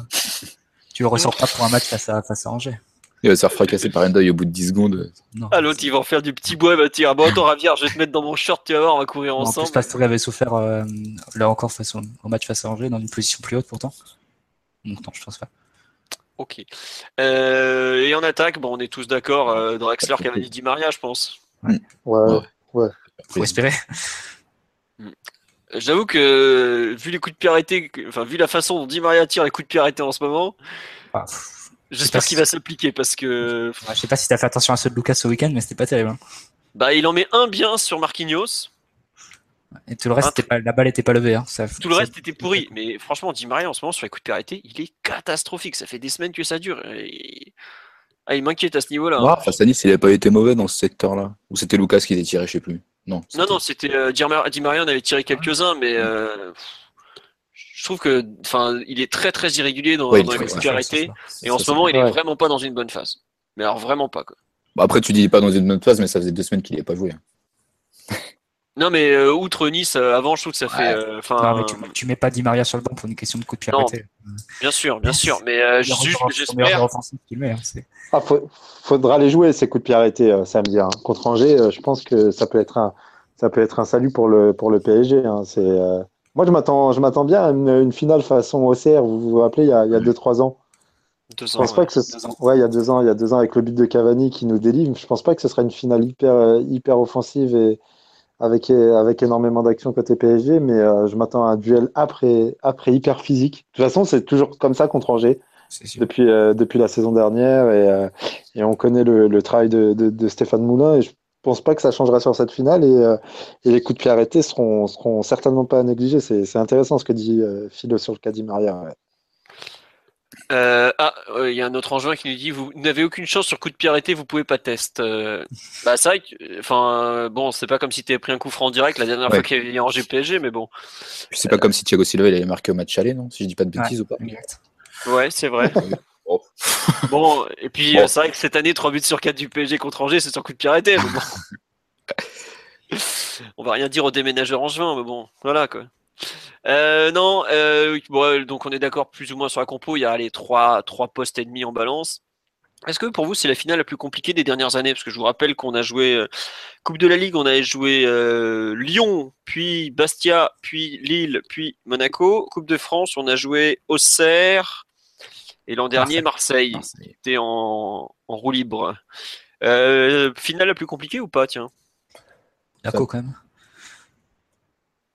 Tu le ressors pas pour un match face à, face à Angers. Il va se faire fracasser par Endoy au bout de 10 secondes. Non. Ah, l'autre, il va en faire du petit bois, va dire Bon, attends, Ravière, je vais te mettre dans mon short, tu vas voir, on va courir en ensemble. plus, Pastore avait souffert euh, là encore face au, au match face à Angers dans une position plus haute pourtant. Donc non, je pense pas. Ok. Euh, et en attaque, bon, on est tous d'accord, euh, Draxler qui avait dit Di Maria, je pense. Ouais. Ouais. Faut espérer. J'avoue que, vu les coups de pied arrêtés, enfin, vu la façon dont Di Maria tire les coups de pied arrêtés en ce moment, Ah, j'espère qu'il si- va s'appliquer parce que, ouais, je sais pas si t'as fait attention à ceux de Lucas ce week-end, mais c'était pas terrible. hein. bah, il en met un bien sur Marquinhos. Et tout le reste, pas, la balle était pas levée. Hein. Ça, Tout le reste était pourri. Mais franchement, Di Maria, en ce moment, sur les coups de pied arrêtés, il est catastrophique. Ça fait des semaines que ça dure. Et- Ah, il m'inquiète à ce niveau-là. hein. Ah, face à Nice, il n'a pas été mauvais dans ce secteur-là. Ou c'était Lucas qui était tiré, je sais plus. Non. Non, c'était- non, c'était euh, Di Mar- Di Maria, on avait tiré quelques-uns, mais euh, je trouve que, enfin, il est très très irrégulier dans, Ouais, dans les arrêtés. Et en ce moment, il est Ouais. vraiment pas dans une bonne phase. Mais alors vraiment pas quoi. Bon, après, tu dis pas dans une bonne phase, mais ça faisait deux semaines qu'il n'avait pas joué. Non, mais euh, outre Nice, euh, avant, je trouve que ça fait, Ouais. euh, Non, enfin, mais tu, tu mets pas Di Maria sur le banc pour une question de coup de pied Non, arrêté. bien sûr, bien sûr. Mais euh, juste, j'espère. joueur offensif qu'il met, hein, Ah, faut- faudra les jouer ces coups de pied arrêtés euh, samedi hein. contre Angers. euh, je pense que ça peut être un, ça peut être un salut pour le pour le PSG. hein. C'est euh, moi je m'attends je m'attends bien à une, une finale façon OCR. Vous vous rappelez il y a il y a deux trois ans. Deux Je ans, pense ouais. pas que ce deux ans. ouais il y a deux ans il y a deux ans avec le but de Cavani qui nous délivre. Je pense pas que ce sera une finale hyper hyper offensive et avec euh, avec énormément d'action côté PSG. Mais euh, je m'attends à un duel après après hyper physique. De toute façon c'est toujours comme ça contre Angers depuis, euh, depuis la saison dernière et, euh, et on connaît le, le travail de, de, de Stéphane Moulin et je pense pas que ça changera sur cette finale et, et les coups de pied arrêtés seront, seront certainement pas à négliger. C'est c'est intéressant ce que dit Philo sur le cas d'Imaria. Ouais. Euh, ah, euh, il y a un autre enjoint qui nous dit vous n'avez aucune chance sur coup de pied arrêté, vous pouvez pas test. Euh, bah c'est vrai que, enfin euh, bon, c'est pas comme si t'avais pris un coup franc en direct la dernière Ouais. fois qu'il y avait Angers PSG, mais bon, c'est pas comme si Thiago Silva il avait marqué au match aller, non Si je dis pas de bêtises ou pas. Ouais, c'est vrai. Oh. Bon, et puis Bon. euh, c'est vrai que cette année, 3 buts sur 4 du PSG contre Angers, c'est sur coup de pied arrêté. mais bon. On va rien dire aux déménageurs angevins, mais bon, voilà quoi. Euh, non, euh, bon, euh, donc on est d'accord plus ou moins sur la compo. Il y a les trois, trois postes et demi en balance. Est-ce que pour vous c'est la finale la plus compliquée des dernières années? Parce que je vous rappelle qu'on a joué euh, Coupe de la Ligue, on avait joué Lyon, puis Bastia, puis Lille, puis Monaco. Coupe de France, on a joué Auxerre et l'an dernier Marseille. Marseille. C'était en, en roue libre. Finale la plus compliquée ou pas Tiens? Monaco quand même.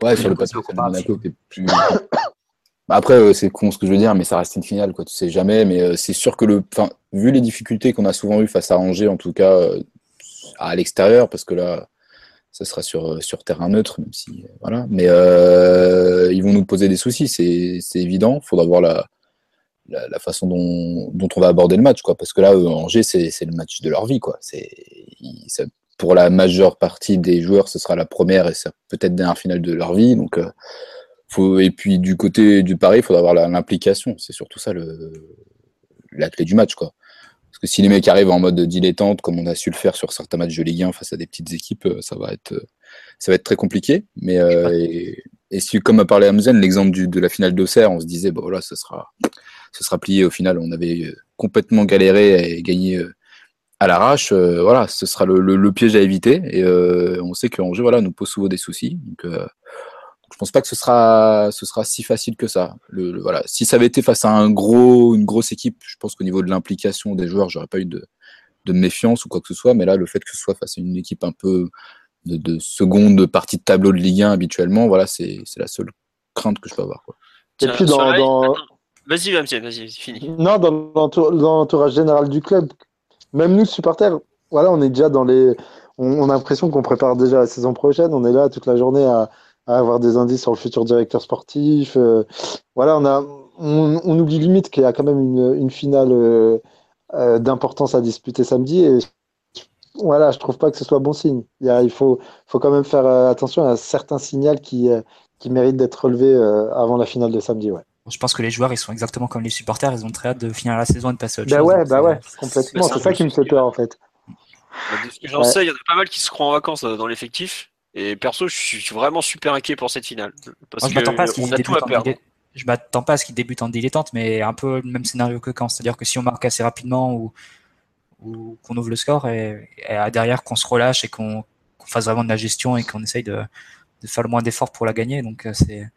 Ouais, sur le papier, Monaco était plus. Bah, Après, euh, c'est con ce que je veux dire, mais ça reste une finale, quoi. Tu sais jamais, mais euh, c'est sûr que le, enfin, vu les difficultés qu'on a souvent eues face à Angers, en tout cas euh, à l'extérieur, parce que là, ça sera sur sur terrain neutre, même si voilà. Mais euh, ils vont nous poser des soucis, c'est évident. Faudra voir la la, la façon dont, dont on va aborder le match, quoi. Parce que là, Angers, c'est le match de leur vie, quoi. Ça- pour la majeure partie des joueurs, ce sera la première et ça peut-être dernière finale de leur vie, donc. euh, faut, et puis du côté du pari, il faudra avoir l'implication. C'est surtout ça le, la clé du match. Quoi. Parce que si les mecs arrivent en mode dilettante, comme on a su le faire sur certains matchs de Ligue 1 face à des petites équipes, euh, ça va être, euh, ça va être très compliqué. Mais, euh, et, et si, comme a parlé Amzen, l'exemple de la finale d'Auxerre, on se disait, bon voilà, ce sera, ce sera plié au final. On avait complètement galéré et gagné euh, à l'arrache. Euh, voilà, ce sera le, le- le piège à éviter. Et euh, on sait que Angers voilà, nous pose souvent des soucis. Donc, euh, je pense pas que ce sera, ce sera si facile que ça. Le, le- voilà. Si ça avait été face à un gros, une grosse équipe, je pense qu'au niveau de l'implication des joueurs, j'aurais pas eu de, de méfiance ou quoi que ce soit. Mais là, le fait que ce soit face à une équipe un peu de, de seconde partie de tableau de Ligue 1 habituellement, voilà, c'est c'est la seule crainte que je peux avoir. Quoi. Et Tiens, puis dans, Soleil, dans- attends. Vas-y, Vamsiel, vas-y, fini. non, dans dans l'entourage général du club, même nous supporters, voilà, on est déjà dans les, on, a l'impression qu'on prépare déjà la saison prochaine. On est là toute la journée à, avoir des indices sur le futur directeur sportif. Euh, voilà, on, a, on, oublie limite qu'il y a quand même une, finale euh, euh, d'importance à disputer samedi. Et voilà, je trouve pas que ce soit bon signe. Il, faut, faut quand même faire attention à un certain signal qui, qui mérite d'être relevé avant la finale de samedi. Je pense que les joueurs, ils sont exactement comme les supporters. Ils ont très hâte de finir la saison et de passer au autre bah Ouais, bah ouais, complètement. C'est ça qui me fait peur en fait. Bah, de ce que j'en sais, il y en a pas mal qui se croient en vacances euh, dans l'effectif. Et perso, je suis vraiment super inquiet pour cette finale. Parce je m'attends pas à ce qu'il débute en Je m'attends pas à ce qu'il débute en dilettante, mais un peu le même scénario que quand. C'est-à-dire que si on marque assez rapidement ou, ou qu'on ouvre le score et, derrière qu'on se relâche et qu'on fasse vraiment de la gestion et qu'on essaye de, de, faire le moins d'efforts pour la gagner. Donc euh, c'est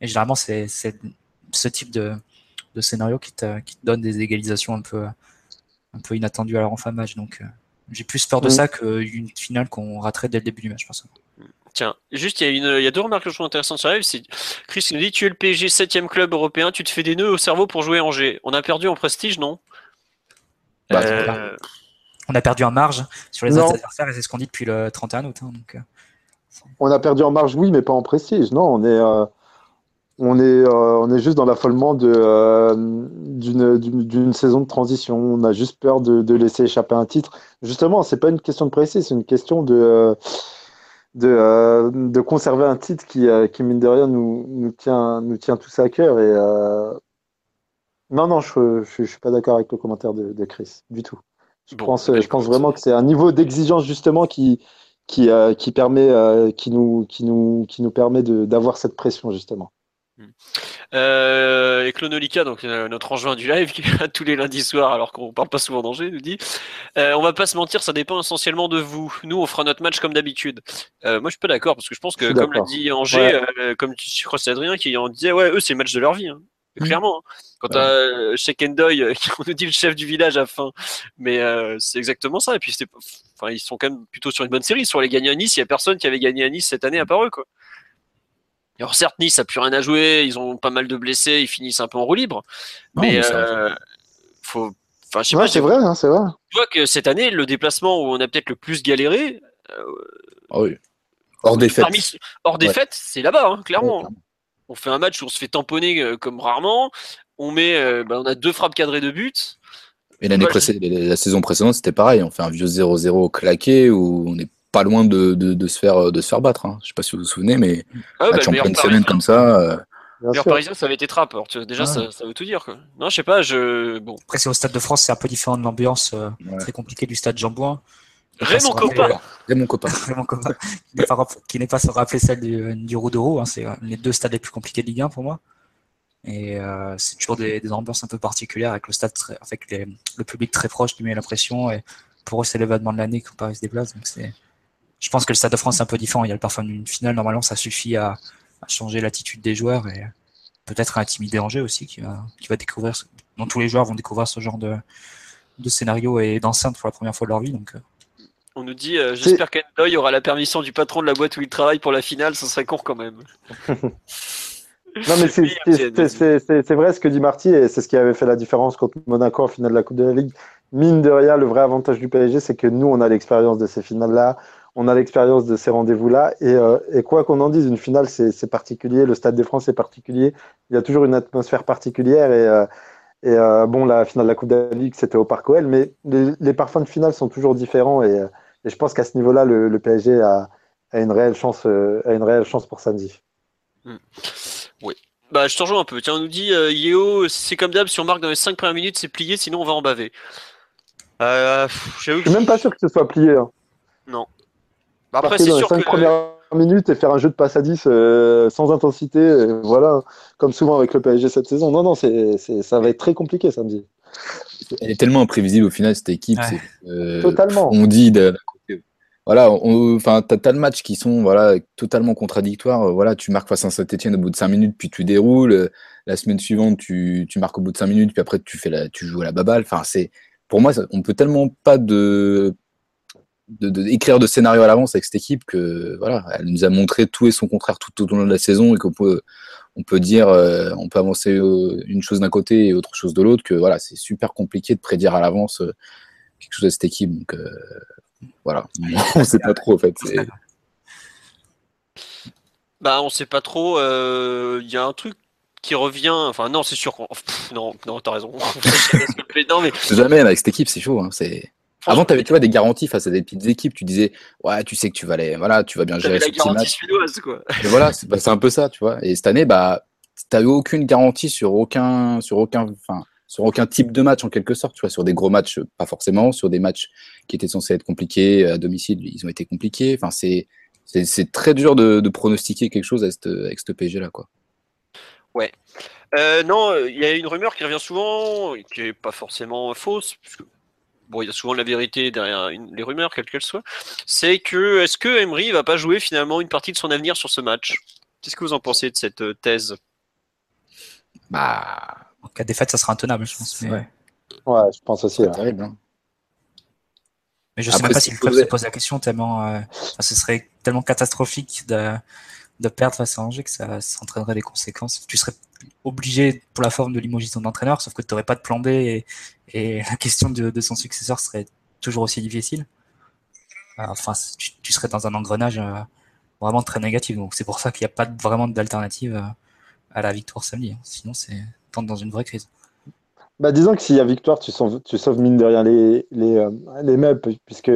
et généralement c'est ce type de, de scénario qui te, qui te donne des égalisations un peu un peu inattendues à de match. Donc euh, j'ai plus peur de mm. ça qu'une finale qu'on raterait dès le début du match. Tiens, juste, il y, a y deux remarques que je trouve intéressantes sur C'est Chris nous dit Tu es le PSG 7 club européen, tu te fais des nœuds au cerveau pour jouer Angers. On a perdu en prestige, non? Bah, euh, On a perdu en marge sur les adversaires, et c'est ce qu'on dit depuis le 31 août. Hein, donc, euh, On a perdu en marge, oui, mais pas en prestige. Non, on est. Euh, on est, euh, on est juste dans l'affolement euh, d'une saison de transition. On a juste peur de, de laisser échapper un titre. Justement, c'est pas une question de précis, c'est une question de, euh, de, de, conserver un titre qui, qui mine de rien, nous, nous, tient, nous tient tous à cœur. Et, Non, non, je ne suis pas d'accord avec le commentaire de, de, Chris, du tout. Je, pense, je pense vraiment que c'est un niveau d'exigence, justement, qui, qui, qui, permet, qui, nous, qui, nous, qui nous permet d'avoir cette pression, justement. Hmm. Euh, et Clonolika, donc euh, notre enjoint du live, qui est tous les lundis soirs, alors qu'on parle pas souvent d'Angers, nous dit euh, On va pas se mentir, ça dépend essentiellement de vous. Nous, on fera notre match comme d'habitude. moi, je suis pas d'accord, parce que je pense que, comme l'a dit Angers, comme tu crois c'est Adrien qui en disait Ouais, eux, c'est le match de leur vie. Hein. Hmm. Clairement. Hein. Quand tu as Sheikh Endoy, qui nous dit le chef du village à fin. Mais c'est exactement ça. Et puis, enfin, ils sont quand même plutôt sur une bonne série. Sur les gagnants à Nice, il y a personne qui avait gagné à Nice cette année à part eux. Quoi. Alors certes, Nice a plus rien à jouer, ils ont pas mal de blessés, ils finissent un peu en roue libre. mais, euh, faut, enfin, je sais pas. C'est vrai, hein, c'est vrai. Tu vois que cette année, le déplacement où on a peut-être le plus galéré. Euh, ah oui. Hors défaite. hors défaite, c'est là-bas, hein, clairement. on fait un match où on se fait tamponner euh, comme rarement. On met, bah, on a deux frappes cadrées de but. Et l'année précédente, la saison précédente, c'était pareil. On fait un vieux 0-0 claqué où on est pas loin de, de, se faire, de se faire battre. Hein. Je sais pas si vous vous souvenez, mais ah bah, une semaine comme ça. Euh... Parisien, ça avait été trappe. déjà, ça, ça, veut tout dire. Quoi. Non, je sais pas. Je... Bon. Après, c'est au Stade de France, c'est un peu différent de l'ambiance euh, très compliquée du Stade Jean-Bouin. Raymond Copain. Raymond Copain. Raymond Copain. qui n'est pas, se rappeler celle du, du Roux hein. C'est euh, les deux stades les plus compliqués de Ligue 1 pour moi. Et euh, c'est toujours des, des, ambiances un peu particulières avec le stade, très, avec les, le public très proche qui met la pression. Et pour eux, c'est l'événement de l'année quand Paris se déplace. Donc c'est je pense que le Stade de France est un peu différent. Il y a le parfum d'une finale. Normalement, ça suffit à, changer l'attitude des joueurs et peut-être à intimider Angers aussi, qui va, qui va découvrir, dont tous les joueurs vont découvrir ce genre de, de scénario et d'enceinte pour la première fois de leur vie. Donc, euh. on nous dit, euh, j'espère qu'Endoy aura la permission du patron de la boîte où il travaille pour la finale, ce serait court quand même. non, mais c'est vrai ce que dit Marty, et c'est ce qui avait fait la différence contre Monaco en finale de la Coupe de la Ligue. Mine de rien, le vrai avantage du PSG, c'est que nous, on a l'expérience de ces finales-là on a l'expérience de ces rendez-vous-là. Et, euh, quoi qu'on en dise, une finale, c'est particulier. Le Stade des France est particulier. Il y a toujours une atmosphère particulière. Et, euh, euh, bon, la finale de la Coupe de la Ligue, c'était au Parc OL. Mais les, parfums de finale sont toujours différents. Et, je pense qu'à ce niveau-là, le, PSG a, une réelle chance, a une réelle chance pour samedi. Hmm. Oui. Bah, je te rejoins un peu. Tiens, on nous dit, Yéo, c'est comme d'hab, si on marque dans les 5 premières minutes, c'est plié, sinon on va en baver. je suis même pas sûr que ce soit plié. Hein. Non. Bah, après, c'est sûr 5 que... premières minutes et faire un jeu de passe à 10 euh, sans intensité, voilà, comme souvent avec le PSG cette saison. Non, non, c'est, ça va être très compliqué samedi. Elle est tellement imprévisible au final, cette équipe. Euh, Totalement. On dit voilà, enfin, t'as, as le match qui sont voilà totalement contradictoires. Voilà, tu marques face à Saint-Etienne au bout de 5 minutes, puis tu déroules. La semaine suivante, tu, tu, marques au bout de 5 minutes, puis après tu fais la, tu joues à la baballe. Enfin, c'est pour moi, on peut tellement pas de d'écrire de, de, scénario à l'avance avec cette équipe que voilà, elle nous a montré tout et son contraire tout au long de la saison et qu'on peut on peut dire euh, on peut avancer euh, une chose d'un côté et autre chose de l'autre que voilà c'est super compliqué de prédire à l'avance euh, quelque chose de cette équipe donc Voilà, on sait pas trop en fait. Bah, on sait pas trop. Il y a un truc qui revient. Enfin, non, c'est sûr qu'on. Non, non, t'as raison. non, mais... Jamais avec cette équipe, c'est chaud. Hein. C'est. Avant, tu avais tu vois, des garanties face à des petites équipes. Tu disais, ouais, tu sais que tu vas aller, voilà, tu vas bien gérer ce petit match. Suédoise, quoi. Et voilà, bah, c'est un peu ça, tu vois. Et cette année, bah, tu eu aucune garantie sur aucun, sur aucun, enfin, sur aucun type de match en quelque sorte, tu vois, sur des gros matchs, pas forcément, sur des matchs qui étaient censés être compliqués à domicile, ils ont été compliqués. Enfin, c'est, c'est très dur de, de, pronostiquer quelque chose avec cette PSG là, quoi. Ouais. Euh, non, il y a une rumeur qui revient souvent, qui n'est pas forcément fausse, puisque bon, il y a souvent la vérité derrière les rumeurs, quelles qu'elles soient. C'est que est-ce que Emery va pas jouer finalement une partie de son avenir sur ce match? Qu'est-ce que vous en pensez de cette euh, thèse? Bah, en cas de défaite, ça sera intenable, je pense. Ouais. ouais. je pense aussi. Terrible. Hein. Mais je ne sais même pas si le club se pose la question tellement, euh, ce serait tellement catastrophique de, de perdre face à Angers que ça, s'entraînerait des conséquences. Tu serais obligé pour la forme de limoger ton entraîneur, sauf que tu n'aurais pas de plan B et, la question de, son successeur serait toujours aussi difficile. Euh, enfin, tu, serais dans un engrenage euh, vraiment très négatif. Donc c'est pour ça qu'il n'y a pas vraiment d'alternative euh, à la victoire samedi. Hein. Sinon, c'est dans une vraie crise. Bah, disons que s'il y a victoire, tu sauves, tu sauves mine de rien les, les, les meubles, puisque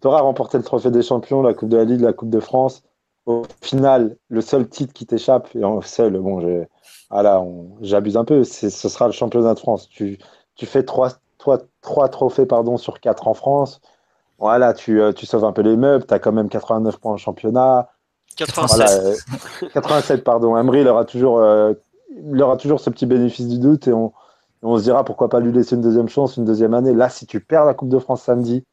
tu auras remporté le trophée des champions, la Coupe de la Ligue, la Coupe de France au final, le seul titre qui t'échappe, et en seul, bon, voilà, j'abuse un peu, ce sera le championnat de France. Tu, tu fais trois, trois, trois, trophées pardon, sur quatre en France. Voilà, tu, euh, tu sauves un peu les meubles, tu as quand même 89 points en championnat. 87. 87, euh, pardon. Emery, il aura, toujours, euh, il aura toujours ce petit bénéfice du doute et on, on se dira pourquoi pas lui laisser une deuxième chance, une deuxième année. Là, si tu perds la Coupe de France samedi,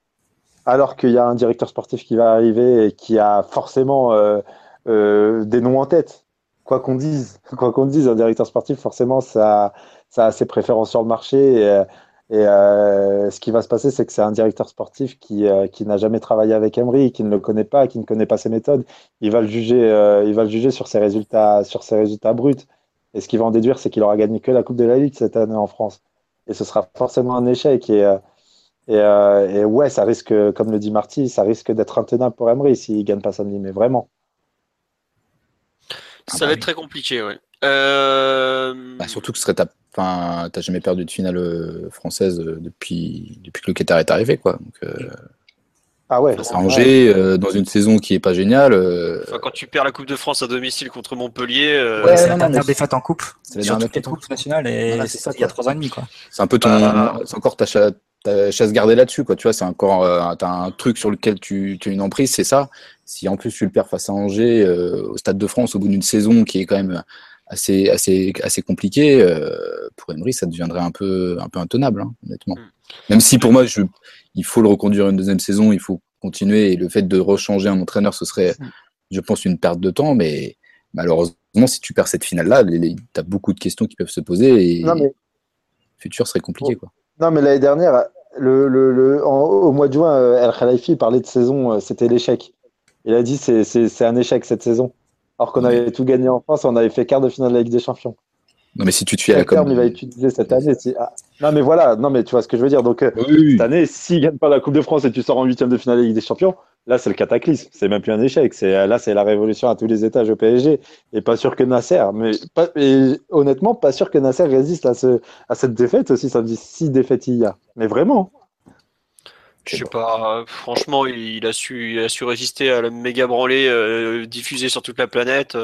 alors qu'il y a un directeur sportif qui va arriver et qui a forcément euh, euh, des noms en tête. Quoi qu'on dise, quoi qu'on dise, un directeur sportif, forcément, ça, a ses préférences sur le marché. Et, euh, ce qui va se passer, c'est que c'est un directeur sportif qui, n'a jamais travaillé avec Emery, qui ne le connaît pas, qui ne connaît pas ses méthodes. Il va le juger, il va le juger sur ses résultats, sur ses résultats bruts. Et ce qu'il va en déduire, c'est qu'il aura gagné que la Coupe de la Ligue cette année en France. Et ce sera forcément un échec. Euh, et, ouais, ça risque, comme le dit Marty, ça risque d'être intenable pour Emery s'il ne gagne pas samedi, mais vraiment. Ça va être très compliqué, ouais. Euh, bah, surtout que tu n'as jamais perdu de finale euh, française depuis, depuis que le Qatar est arrivé, quoi. Donc, ah ouais. Ça Angers dans une saison qui est pas géniale. quand tu perds la Coupe de France à domicile contre Montpellier, c'est la dernière défaite en coupe. C'est la dernière défaite en coupe nationale et c'est il y a trois ans et demi quoi. C'est un peu ton, ah. c'est encore ta, chasse gardée là-dessus, quoi. Tu vois, c'est encore, euh, as un truc sur lequel tu, tu as une emprise, c'est ça. Si en plus tu le perds face à Angers, euh, au Stade de France, au bout d'une saison qui est quand même assez, assez, assez compliquée, euh, pour Emery, ça deviendrait un peu, un peu intenable, hein, honnêtement. Mm. Même si pour moi, je, il faut le reconduire une deuxième saison, il faut continuer, et le fait de rechanger un entraîneur, ce serait, mm. je pense, une perte de temps, mais malheureusement, si tu perds cette finale-là, tu as beaucoup de questions qui peuvent se poser, et le futur serait compliqué, quoi. Non, mais l'année dernière, le, le, au mois de juin, euh, El Khalifi parlait de saison, euh, c'était l'échec. Il a dit c'est, c'est, un échec cette saison. Alors qu'on avait tout gagné en France, on avait fait quart de finale de la Ligue des Champions. Non, mais si tu te fies à la com... il va utiliser cette année. Ah, non, mais voilà, non, mais tu vois ce que je veux dire. Donc, euh, cette année, s'il ne gagne pas la Coupe de France et tu sors en huitième de finale de la Ligue des Champions, Là, c'est le cataclysme. C'est même plus un échec. C'est là, c'est la révolution à tous les étages au PSG. Et pas sûr que Nasser, mais pas, honnêtement, pas sûr que Nasser résiste à, ce, à cette défaite aussi. Ça me dit six défaites il y a. Mais vraiment. Je sais pas. Franchement, il a su, a su résister à la méga branlée euh, diffusée sur toute la planète.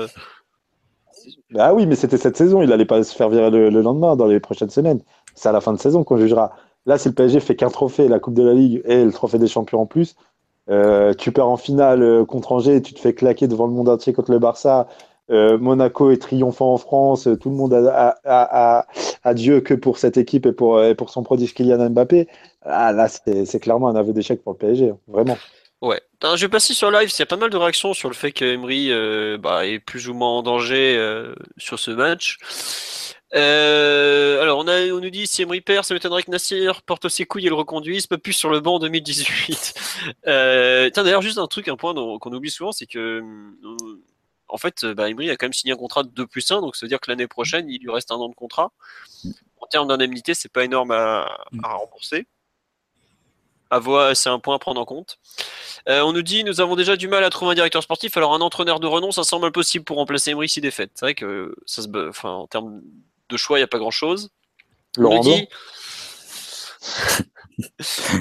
Ah oui, mais c'était cette saison. Il n'allait pas se faire virer le, le, lendemain, dans les prochaines semaines. C'est à la fin de saison qu'on jugera. Là, si le PSG fait qu'un trophée, la Coupe de la Ligue et le trophée des champions en plus, euh, tu perds en finale euh, contre Angers, tu te fais claquer devant le monde entier contre le Barça. Euh, Monaco est triomphant en France, tout le monde a, Dieu que pour cette équipe et pour, son prodige Kylian Mbappé. Ah, là, c'est clairement un aveu d'échec pour le PSG, hein, vraiment. Ouais, je vais passer sur live, il y a pas mal de réactions sur le fait que Emery bah, est plus ou moins en danger sur ce match. Euh, alors, on, a, on nous dit si Emery perd, ça m'étonnerait que Nassir porte ses couilles et le reconduise, pas plus sur le banc en 2018. Euh, D'ailleurs, juste un truc, un point qu'on oublie souvent, c'est que euh, en fait, bah, Emery a quand même signé un contrat de 2 plus 1, donc ça veut dire que l'année prochaine, il lui reste un an de contrat. En termes d'indemnité, c'est pas énorme à, à rembourser. à voir, c'est un point à prendre en compte. Euh, on nous dit nous avons déjà du mal à trouver un directeur sportif, alors un entraîneur de renom, ça semble impossible pour remplacer Emery si défaite. C'est vrai que ça se, enfin, en termes de choix, il n'y a pas grand chose. On nous dit.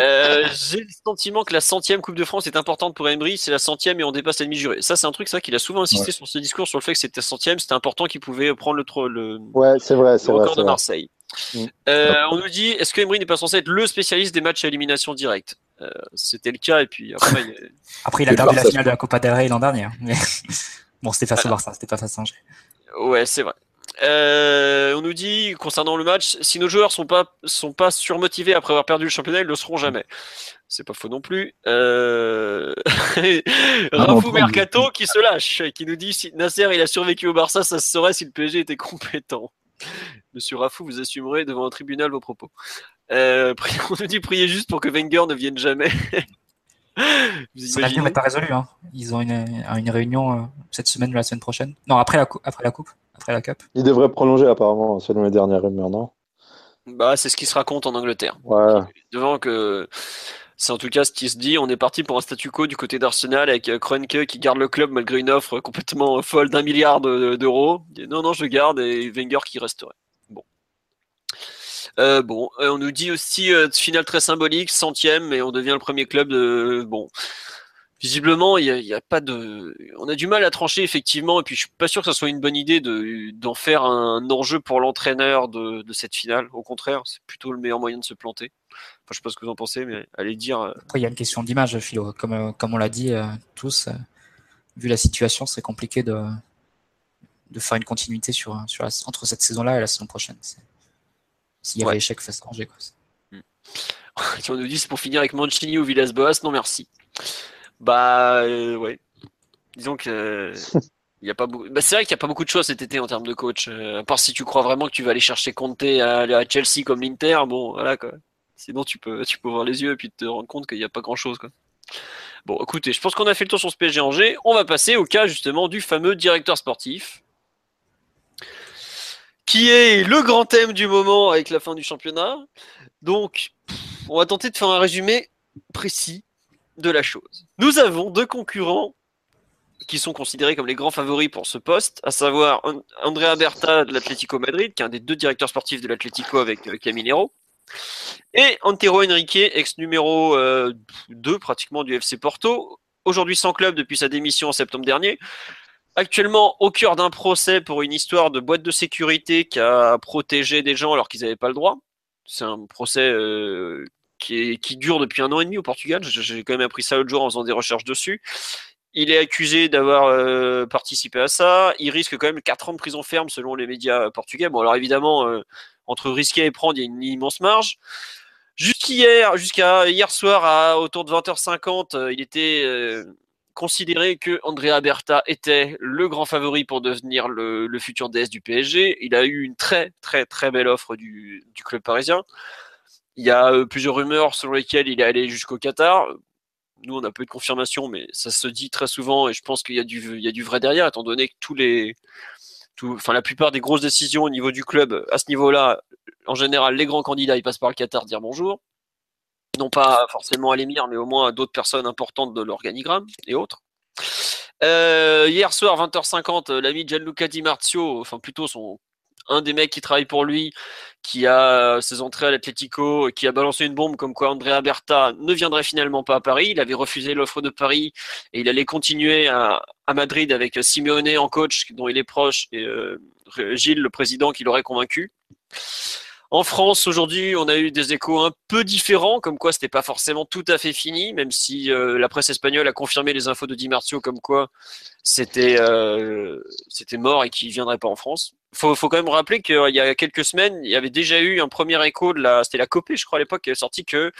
Euh, j'ai le sentiment que la centième Coupe de France est importante pour Emery, c'est la centième et on dépasse l'ennemi juré. Ça, c'est un truc, ça qu'il a souvent insisté sur ce discours, sur le fait que c'était centième, c'était important qu'il pouvait prendre le, le, ouais, c'est vrai, c'est record vrai, de Marseille. Mm. Euh, on nous dit est-ce que Emery n'est pas censé être le spécialiste des matchs à élimination directe? Euh, C'était le cas, et puis après. il... après, il a perdu la finale de la Copa del Rey l'an dernier. Mais... bon, c'était face au Barça, c'était pas face à Angers. Ouais, c'est vrai. Euh, on nous dit concernant le match, si nos joueurs sont pas sont pas surmotivés après avoir perdu le championnat, ils le seront jamais. C'est pas faux non plus. Euh... Rafou Mercato qui se lâche, qui nous dit si Nasser il a survécu au Barça, ça se saurait si le PSG était compétent. Monsieur Rafou, vous assumerez devant un tribunal vos propos. Euh, on nous dit prier juste pour que Wenger ne vienne jamais. Son avenir n'est pas résolu. Hein. Ils ont une, une réunion euh, cette semaine ou la semaine prochaine. Non, après la, après la coupe. Après la Cup. Il devrait prolonger apparemment, selon les dernières rumeurs, non? Bah, c'est ce qui se raconte en Angleterre. Ouais. Devant que c'est en tout cas ce qui se dit. On est parti pour un statu quo du côté d'Arsenal avec euh, Kroenke qui garde le club malgré une offre complètement folle d'un milliard d'euros. Non, non, je garde et Wenger qui resterait. Bon. Euh, bon, euh, on nous dit aussi euh, finale très symbolique, centième, et on devient le premier club de. Bon, visiblement, il n'y a, a, pas de. On a du mal à trancher effectivement, et puis je suis pas sûr que ce soit une bonne idée de d'en faire un enjeu pour l'entraîneur de, de, cette finale. Au contraire, c'est plutôt le meilleur moyen de se planter. Enfin, je sais pas ce que vous en pensez, mais allez dire. Après, il y a une question d'image, Philo. Comme, comme on l'a dit euh, tous, euh, vu la situation, c'est compliqué de, de faire une continuité sur, sur la, entre cette saison-là et la saison prochaine. S'il y avait ouais. échec face à Angers. Quoi. Si on nous dit c'est pour finir avec Mancini ou Villas-Boas, non merci. Bah euh, ouais. Disons que a pas beaucoup... bah, c'est vrai qu'il n'y a pas beaucoup de choix cet été en termes de coach. Euh, à part si tu crois vraiment que tu vas aller chercher Conte à, à Chelsea comme l'Inter, bon voilà quoi. Sinon tu peux tu peux ouvrir les yeux et puis te rendre compte qu'il n'y a pas grand chose quoi. Bon écoutez, je pense qu'on a fait le tour sur ce PSG Angers. On va passer au cas justement du fameux directeur sportif qui est le grand thème du moment avec la fin du championnat. Donc, on va tenter de faire un résumé précis de la chose. Nous avons deux concurrents qui sont considérés comme les grands favoris pour ce poste, à savoir Andrea Berta de l'Atlético Madrid, qui est un des deux directeurs sportifs de l'Atlético avec euh, Caminero, et Antero Henrique, ex numéro euh, 2 pratiquement du FC Porto, aujourd'hui sans club depuis sa démission en septembre dernier, actuellement au cœur d'un procès pour une histoire de boîte de sécurité qui a protégé des gens alors qu'ils n'avaient pas le droit. C'est un procès euh, qui, dure depuis un an et demi au Portugal. J'ai quand même appris ça l'autre jour en faisant des recherches dessus. Il est accusé d'avoir euh, participé à ça. Il risque quand même 4 ans de prison ferme selon les médias portugais. Bon, alors évidemment, euh, entre risquer et prendre, il y a une immense marge. Jusqu'hier, jusqu'à hier soir, à autour de 20h50, il était considéré que Andrea Berta était le grand favori pour devenir le, futur DS du PSG. Il a eu une très très très belle offre du club parisien. Il y a euh, plusieurs rumeurs selon lesquelles il est allé jusqu'au Qatar. Nous, on a peu de confirmation, mais ça se dit très souvent et je pense qu'il y, a du, vrai derrière, étant donné que tous les, enfin, la plupart des grosses décisions au niveau du club, à ce niveau-là, en général, les grands candidats, ils passent par le Qatar dire bonjour non pas forcément à l'émir, mais au moins à d'autres personnes importantes de l'organigramme et autres. Euh, hier soir, 20h50, l'ami Gianluca Di Marzio, enfin plutôt son un des mecs qui travaille pour lui, qui a ses entrées à l'Atlético, qui a balancé une bombe comme quoi Andrea Berta ne viendrait finalement pas à Paris. Il avait refusé l'offre de Paris et il allait continuer à, Madrid avec Simeone en coach, dont il est proche, et euh, Gilles, le président, qui l'aurait convaincu. En France, aujourd'hui, on a eu des échos un peu différents, comme quoi c'était pas forcément tout à fait fini, même si euh, la presse espagnole a confirmé les infos de Di Marzio comme quoi c'était euh, mort et qu'il viendrait pas en France. Faut, faut quand même rappeler qu'il y a quelques semaines, il y avait déjà eu un premier écho de la, c'était la Copé, je crois à l'époque, qui avait sorti que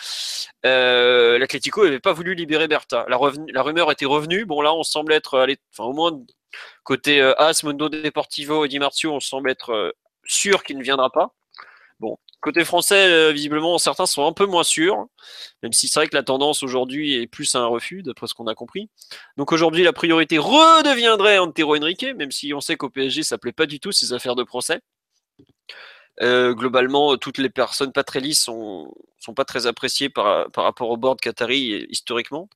euh, l'Atlético n'avait pas voulu libérer Berta. La, rumeur était revenue. Bon là, on semble être enfin au moins côté As, Mundo Deportivo et Di Marzio, on semble être sûr qu'il ne viendra pas. Bon, côté français, euh, visiblement, certains sont un peu moins sûrs, même si c'est vrai que la tendance aujourd'hui est plus à un refus, d'après ce qu'on a compris. Donc aujourd'hui, la priorité redeviendrait Antero Henrique, même si on sait qu'au PSG, ça plaît pas du tout ces affaires de procès. Euh, globalement, toutes les personnes pas très lisses sont, sont pas très appréciées par, rapport au board Qatari historiquement.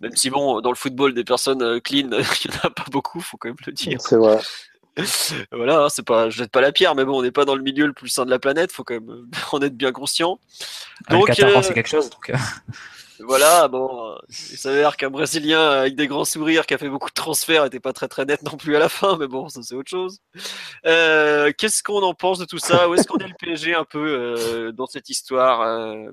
Même si, bon, dans le football, des personnes euh, clean, il n'y en a pas beaucoup, faut quand même le dire. C'est vrai. voilà, hein, c'est pas, je jette pas la pierre, mais bon, on n'est pas dans le milieu le plus sain de la planète, faut quand même en être bien conscient. Donc, le Qatar, c'est quelque chose. Donc, voilà, bon, il s'avère qu'un Brésilien avec des grands sourires qui a fait beaucoup de transferts n'était pas très très net non plus à la fin, mais bon, ça c'est autre chose. Euh, Qu'est-ce qu'on en pense de tout ça? Où est-ce qu'on est le PSG un peu euh, dans cette histoire euh,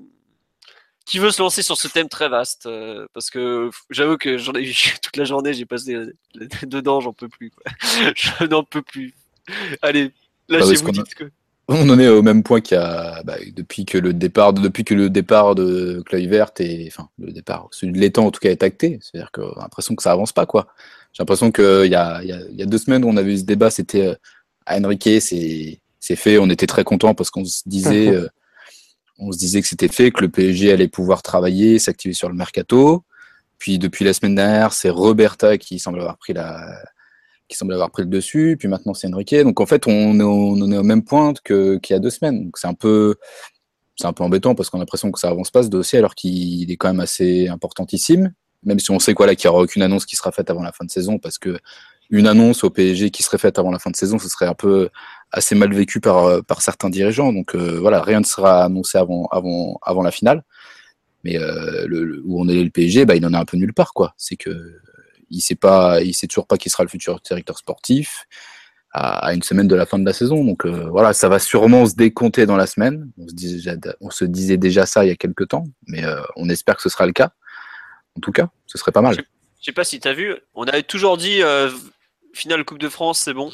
Qui veut se lancer sur ce thème très vaste euh, Parce que j'avoue que j'en ai eu toute la journée, j'ai passé dedans, j'en peux plus. Quoi. Je n'en peux plus. Allez, là, Bah, dites que. On en est au même point qu'il y a bah, depuis que le départ, depuis que le départ de Kluivert et enfin le départ, celui de l'étang en tout cas est acté. C'est-à-dire qu'on a l'impression que ça avance pas quoi. J'ai l'impression que il y a, il y, y a deux semaines où on avait eu ce débat, c'était euh, à Enrique, c'est c'est fait. On était très content parce qu'on se disait, euh, on se disait que c'était fait, que le PSG allait pouvoir travailler, s'activer sur le mercato. Puis depuis la semaine dernière, c'est Roberta qui semble avoir pris la qui semble avoir pris le dessus, puis maintenant c'est Enrique. Donc en fait, on est au, on est même point que- qu'il y a deux semaines. Donc c'est un peu, un peu embêtant parce qu'on a l'impression que ça avance pas ce dossier alors qu'il est quand même assez importantissime. Même si on sait quoi là qu'il n'y aura aucune annonce qui sera faite avant la fin de saison parce que une annonce au PSG qui serait faite avant la fin de saison, ce serait un peu assez mal vécu par, euh, par certains dirigeants. Donc euh, voilà, rien ne sera annoncé avant, avant, avant la finale. Mais euh, où on est le PSG, bah, il en a un peu nulle part quoi. C'est que il sait pas, il sait toujours pas qui sera le futur directeur sportif à, une semaine de la fin de la saison. Donc voilà, ça va sûrement se décompter dans la semaine. On se, disait, on se disait déjà ça il y a quelques temps, mais on espère que ce sera le cas. En tout cas, ce serait pas mal. Je sais pas si tu as vu, on avait toujours dit finale Coupe de France, c'est bon.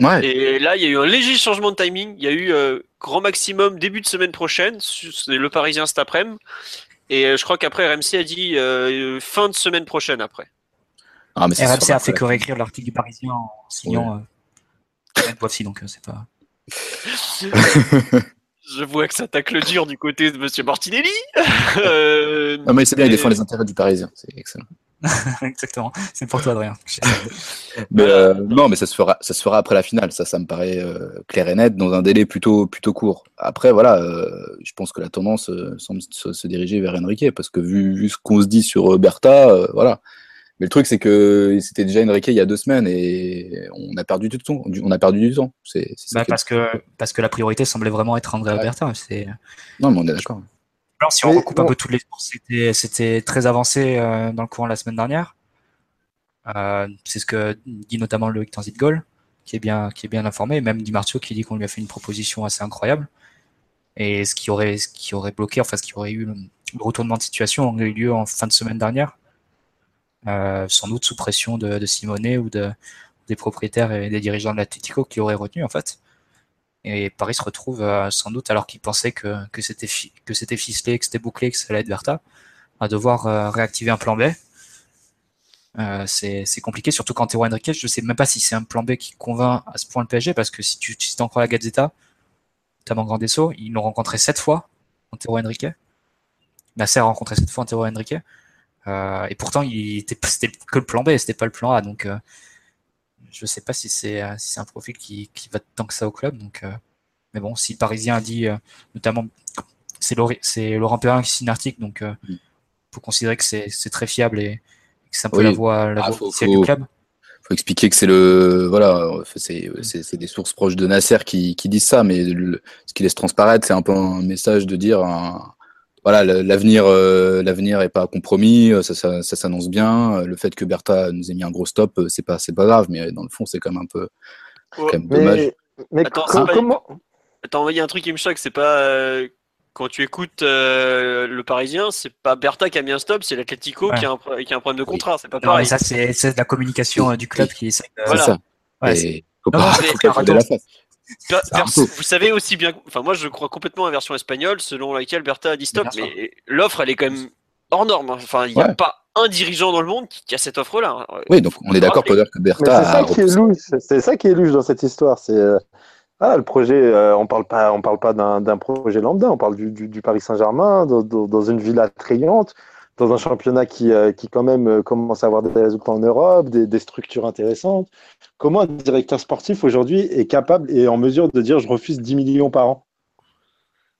Ouais. Et là, il y a eu un léger changement de timing. Il y a eu euh, grand maximum début de semaine prochaine. C'est le Parisien cet après-midi. Et euh, je crois qu'après, RMC a dit euh, fin de semaine prochaine après. Ah, mais RMC a fait que réécrire l'article du Parisien en signant euh, Boissy, donc euh, c'est pas. Je vois que ça tacle dur du côté de Monsieur Martinelli. Euh, Non, mais c'est bien, il défend les intérêts du Parisien, c'est excellent. Exactement. C'est pour toi, Adrien. Mais euh, non, mais ça se fera, ça se fera après la finale. Ça, ça me paraît euh, clair et net dans un délai plutôt, plutôt court. Après, voilà, euh, je pense que la tendance semble se, se diriger vers Enrique parce que vu, vu ce qu'on se dit sur Bertha, voilà. Mais le truc, c'est que c'était déjà Enrique il y a deux semaines et on a perdu du temps. On a perdu du temps. C'est Bah, parce que parce que la priorité semblait vraiment être André Ouais. C'est Non, mais on est d'accord. Alors, si on recoupe un peu toutes les sources, c'était, très avancé euh, dans le courant de la semaine dernière. Euh, c'est ce que dit notamment le Transit Goal, qui est bien, qui est bien informé, et même Di Marzio qui dit qu'on lui a fait une proposition assez incroyable. Et ce qui aurait, ce qui aurait bloqué, enfin, ce qui aurait eu le, le retournement de situation aurait eu lieu en fin de semaine dernière. Euh, sans doute sous pression de, de Simone ou de, des propriétaires et des dirigeants de l'Atletico qui auraient retenu, en fait. Et Paris se retrouve euh, sans doute, alors qu'il pensait que, que c'était ficelé, que c'était bouclé, que ça allait être Verta, à devoir euh, réactiver un plan B. Euh, c'est compliqué, surtout quand Théo Henriquez, je sais même pas si c'est un plan B qui convainc à ce point le PSG, parce que si tu t'en crois la Gazzetta, notamment Grandesso, ils l'ont rencontré sept fois, Antero Henrique. Nasser a rencontré sept fois Antero Henrique. Euh, et pourtant, c'était que le plan B, c'était pas le plan A. Donc, je sais pas si c'est euh, si un profil qui, qui va tant que ça au club. Donc, euh, mais bon, si le Parisien a dit, euh, notamment, c'est Laurent, Perrin qui signe l'article, donc euh, Mm. faut considérer que c'est très fiable et, que c'est un peu Oui. la voix, la Ah, officielle faut- du club. faut expliquer que c'est le voilà c'est des sources proches de Nasser qui, qui disent ça mais le- ce qui laisse transparaître c'est un peu un message de dire un- voilà l'avenir euh, l'avenir est pas compromis euh, ça, ça, ça s'annonce bien euh, le fait que Bertha nous ait mis un gros stop euh, c'est pas c'est pas grave mais dans le fond c'est quand même un peu quand même dommage Mais, mais Attends, co- c'est pas- comment T'as envoyé un truc qui me choque, c'est pas euh, quand tu écoutes euh, le Parisien, c'est pas Bertha qui a mis un stop, c'est l'Atletico Ouais. qui, a un, pro- qui a un problème de contrat, c'est pas Non, pareil. et ça, c'est la communication euh, du club qui essaie de. Voilà. c'est ça Ouais, Et c'est- faut Non, pas, non, faut mais- la face Vous savez aussi bien, enfin moi je crois complètement à la version espagnole selon laquelle Bertha a dit stop, mais l'offre elle est quand même hors norme. hein. Enfin, il n'y a Ouais. pas un dirigeant dans le monde qui, a cette offre-là. hein. oui donc on est d'accord pour dire que Bertha c'est ça a qui est repoussé. louche. C'est ça qui est louche dans cette histoire. C'est euh, ah, le projet. euh, on parle pas. On parle pas d'un d'un projet lambda. On parle du, du, du Paris Saint-Germain dans, dans, dans une ville attrayante. dans un championnat qui, euh, qui quand même euh, commence à avoir des résultats en Europe, des, des structures intéressantes. Comment un directeur sportif aujourd'hui est capable et en mesure de dire je refuse 10 millions par an?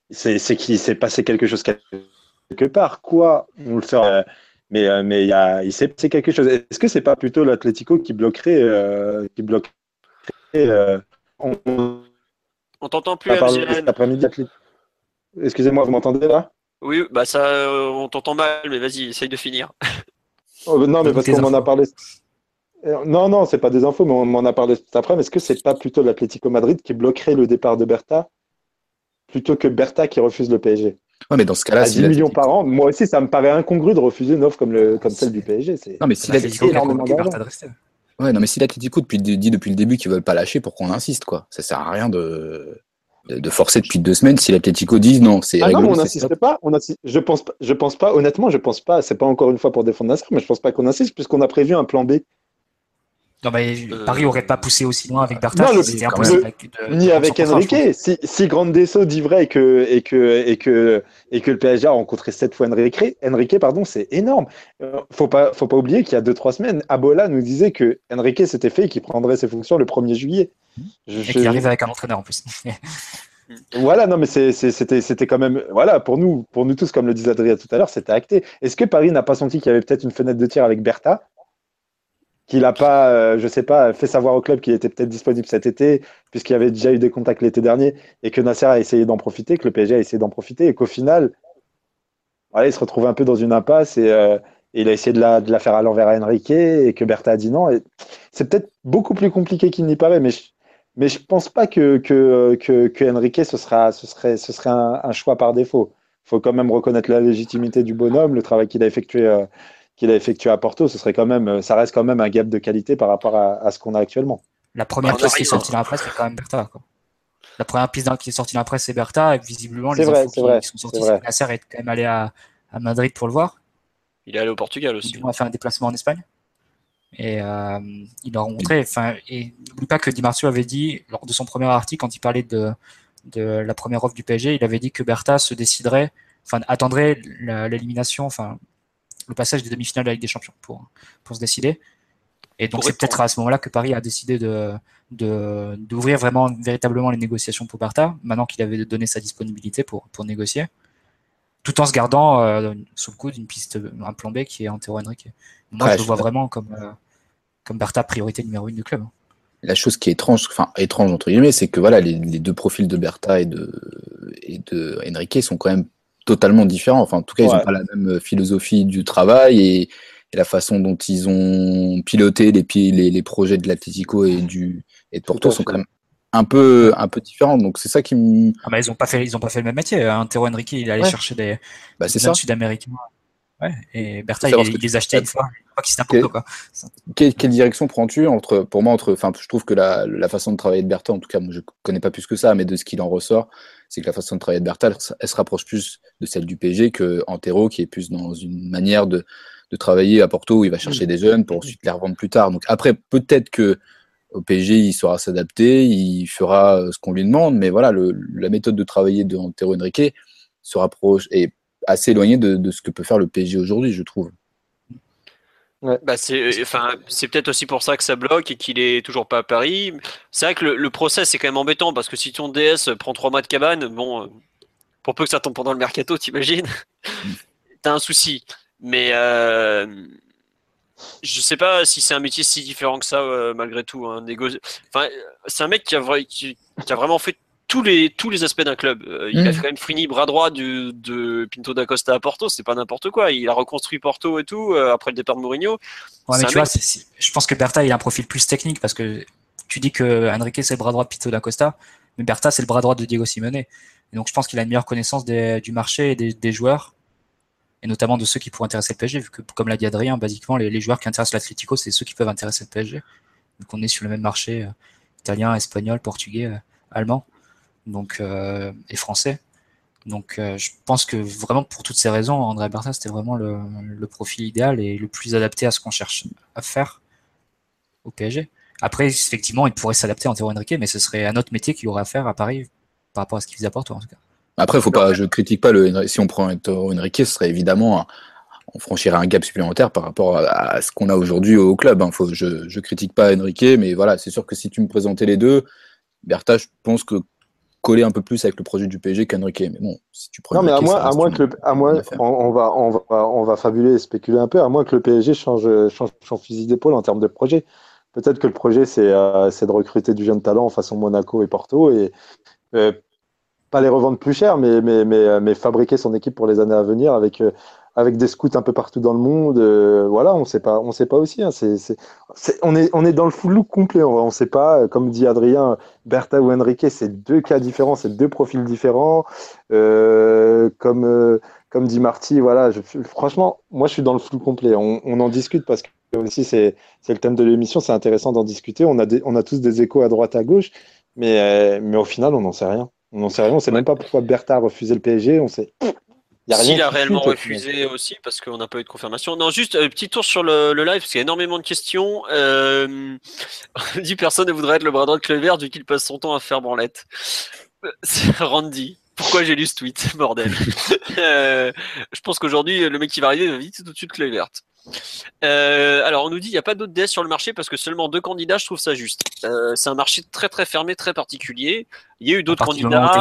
C'est qu'il s'est passé quelque chose quelque part. Quoi On le fait. euh, mais euh, mais il, y a, il s'est passé quelque chose. Est-ce que c'est pas plutôt l'Atlético qui bloquerait, euh, qui bloquerait euh, on, t'entend plus, après-midi Excusez-moi, vous m'entendez là? Oui, bah ça, euh, on t'entend mal, mais vas-y, essaye de finir. Oh, non, mais parce qu'on m'en a parlé. Non, non, c'est pas des infos, mais on m'en a parlé cet après. Mais est-ce que c'est pas plutôt l'Atlético Madrid qui bloquerait le départ de Bertha plutôt que Bertha qui refuse le PSG Ouais, mais dans ce cas-là, À si 10 millions par an, moi aussi, ça me paraît incongru de refuser une offre comme, le, comme celle du PSG. Non, mais si C'est l'Atlético. Ouais, non, mais si l'Atlético depuis, dit depuis le début qu'ils veulent pas lâcher, pourquoi on insiste, quoi? Ça sert à rien de, de, de forcer depuis deux semaines. Si l'Atlético dit non, c'est Ah non, règle, mais on n'insiste pas. On insiste- je pense pas. Je pense pas. Honnêtement, je pense pas. C'est pas encore une fois pour défendre Nasser, mais je pense pas qu'on insiste puisqu'on a prévu un plan B. Non, mais Euh, Paris aurait pas poussé aussi loin avec c'était impossible. de- de Ni avec Enrique. Si, si Grande Desso dit vrai et que, et que, et que, et que le PSG a rencontré sept fois Enrique, Enrique, pardon, c'est énorme. Euh, faut pas, faut pas oublier qu'il y a deux, trois semaines, Abola nous disait que Enrique s'était fait et qu'il prendrait ses fonctions le 1er juillet. Je- Et je- qui arrive avec un entraîneur en plus. Voilà, non, mais c'est- c'est- c'était, c'était quand même, voilà, pour nous, pour nous tous, comme le disait Adrien tout à l'heure, c'était acté. Est-ce que Paris n'a pas senti qu'il y avait peut-être une fenêtre de tir avec Bertha, qu'il n'a pas, euh, je sais pas, fait savoir au club qu'il était peut-être disponible cet été, puisqu'il avait déjà eu des contacts l'été dernier, et que Nasser a essayé d'en profiter, que le PSG a essayé d'en profiter, et qu'au final, voilà, il se retrouve un peu dans une impasse et, euh, il a essayé de la, faire à l'envers à Enrique, et que Bertha a dit non. C'est peut-être beaucoup plus compliqué qu'il n'y paraît, mais je, mais pense pas que, que, que, que Enrique, ce, sera, ce serait, un choix par défaut. Il faut quand même reconnaître la légitimité du bonhomme, le travail qu'il a effectué. euh, qu'il a effectué à Porto, ce serait quand même, ça reste quand même un gap de qualité par rapport à, à ce qu'on a actuellement. La première piste qui est arrive, sortie dans la presse, c'est quand même Bertha. Quoi. La première piste qui est sortie dans la presse, c'est Bertha. Et visiblement, les vrai, infos qui, vrai, qui sont sorties, c'est Nasser est quand même allé à, à Madrid pour le voir. Il est allé au Portugal aussi. Du moins, a fait un déplacement en Espagne. Et euh, il a rencontré. Enfin, et n'oublie pas que Di Marzio avait dit lors de son premier article, quand il parlait de, de la première offre du PSG, il avait dit que Bertha se déciderait, enfin, attendrait l'élimination, enfin, le passage des demi-finales de la Ligue des Champions pour, pour se décider. Et donc, c'est peut-être à ce moment-là que Paris a décidé de de- d'ouvrir vraiment véritablement les négociations pour Bertha, maintenant qu'il avait donné sa disponibilité pour, pour négocier, tout en se gardant euh, sous le coude une piste, un plan B qui est Antero Henrique. Moi, Ouais, je le vois vraiment comme, euh, comme Bertha priorité numéro une du club. La chose qui est étrange, enfin étrange entre guillemets, c'est que voilà, les, les deux profils de Bertha et de, et de Enrique sont quand même totalement différents. Enfin, en tout cas, ils n'ont pas la même philosophie du travail et, et la façon dont ils ont piloté les, les, les projets de l'Atlético et, du, et de Porto sont quand même un peu, un peu différents. Donc, c'est ça qui me. Ah, bah, ils ont pas fait, ils ont pas fait le même métier. Antero Henrique, il allait Ouais. chercher des, Bah, c'est des sud-américains. Ouais. Et Bertha, il, il les achetait une fois, fois qu'il s'était quoi. Quelle, quelle direction prends-tu entre, pour moi, entre, enfin, je trouve que la, la façon de travailler de Bertha, en tout cas, moi, je connais pas plus que ça, mais de ce qu'il en ressort, c'est que la façon de travailler de Bertha, elle, se- rapproche plus de celle du PSG que Antero, qui est plus dans une manière de, de travailler à Porto où il va chercher des jeunes pour ensuite les revendre plus tard. Donc après, peut-être que au PSG, il saura s'adapter, il fera euh, ce qu'on lui demande, mais voilà, le, la méthode de travailler de Antero Henrique se rapproche est assez éloignée de, de ce que peut faire le PSG aujourd'hui, je trouve. Bah c'est enfin c'est peut-être aussi pour ça que ça bloque et qu'il est toujours pas à Paris. C'est vrai que le, le process c'est quand même embêtant parce que si ton DS prend trois mois de cabane, bon, euh, pour peu que ça tombe pendant le mercato, t'imagines, t'as un souci. Mais euh, je sais pas si c'est un métier si différent que ça euh, malgré tout. Hein, négo- Enfin, c'est un mec qui a, qui a vraiment fait tous les tous les aspects d'un club. Euh, il a Mhm. quand même fini bras droit du, de Pinto da Costa à Porto, c'est pas n'importe quoi. Il a reconstruit Porto et tout euh, après le départ de Mourinho. Ouais, mais tu vois, je pense que Bertha, il a un profil plus technique parce que tu dis que Enrique, c'est le bras droit de Pito da Costa, mais Bertha, c'est le bras droit de Diego Simeone. Et donc, je pense qu'il a une meilleure connaissance des- du marché et des, des joueurs, et notamment de ceux qui pourraient intéresser le PSG, vu que, comme l'a dit Adrien, basiquement, les, les joueurs qui intéressent l'Atlético, c'est ceux qui peuvent intéresser le PSG. Donc, on est sur le même marché euh, italien, espagnol, portugais, allemand, donc, euh, et français. Donc, euh, je pense que vraiment, pour toutes ces raisons, André Bertha, c'était vraiment le, profil idéal et le plus adapté à ce qu'on cherche à faire au PSG. Après, effectivement, il pourrait s'adapter à Antero Henrique, mais ce serait un autre métier qu'il aurait à faire à Paris par rapport à ce qu'il faisait à Porto, en tout cas. Après, faut pas, je critique pas le. Si on prend Héctor Henrique, ce serait évidemment, un- on franchirait un gap supplémentaire par rapport à, ce qu'on a aujourd'hui au club. Hein. Faut, je, je critique pas Enrique, mais voilà, c'est sûr que si tu me présentais les deux, Bertha, je pense que coller un peu plus avec le projet du PSG qu'Enrique. Mais bon, si tu prends non, mais à moins, à moins que le, à moins, on, va, on va, on va fabuler et spéculer un peu, à moins que le PSG change, change son fusil d'épaule en termes de projet. Peut-être que le projet, c'est euh, de recruter du jeune talent en façon Monaco et Porto et euh, pas les revendre plus cher, mais, mais, mais, mais, fabriquer son équipe pour les années à venir avec, euh, avec des scouts un peu partout dans le monde. Euh, voilà, on sait pas, on sait pas aussi. Hein, c'est, c'est, on, est, on est dans le flou complet. On ne sait pas, comme dit Adrien, Bertha ou Enrique, c'est deux cas différents, c'est deux profils différents. Euh, comme, euh, comme dit Marty, voilà, je, franchement, moi je suis dans le flou complet. On, on en discute parce que aussi c'est, c'est le thème de l'émission, c'est intéressant d'en discuter. On a, des, on a tous des échos à droite, à gauche, mais, mais au final, on n'en sait rien. On n'en sait rien. On sait même pas pourquoi Bertha a refusé le PSG. On sait. S'il a réellement refusé aussi, parce qu'on n'a pas eu de confirmation. Non, juste un euh, petit tour sur le, live, parce qu'il y a énormément de questions. Euh, dit personne ne voudrait être le bras droit de Clevert, vu qu'il passe son temps à faire branlette. Randy. Pourquoi j'ai lu ce tweet, bordel euh, Je pense qu'aujourd'hui, le mec qui va arriver va vite tout de suite Clevert. Euh, alors, on nous dit il n'y a pas d'autres DS sur le marché parce que seulement deux candidats, je trouve ça juste. Euh, c'est un marché très très fermé, très particulier. Il y a eu d'autres candidats.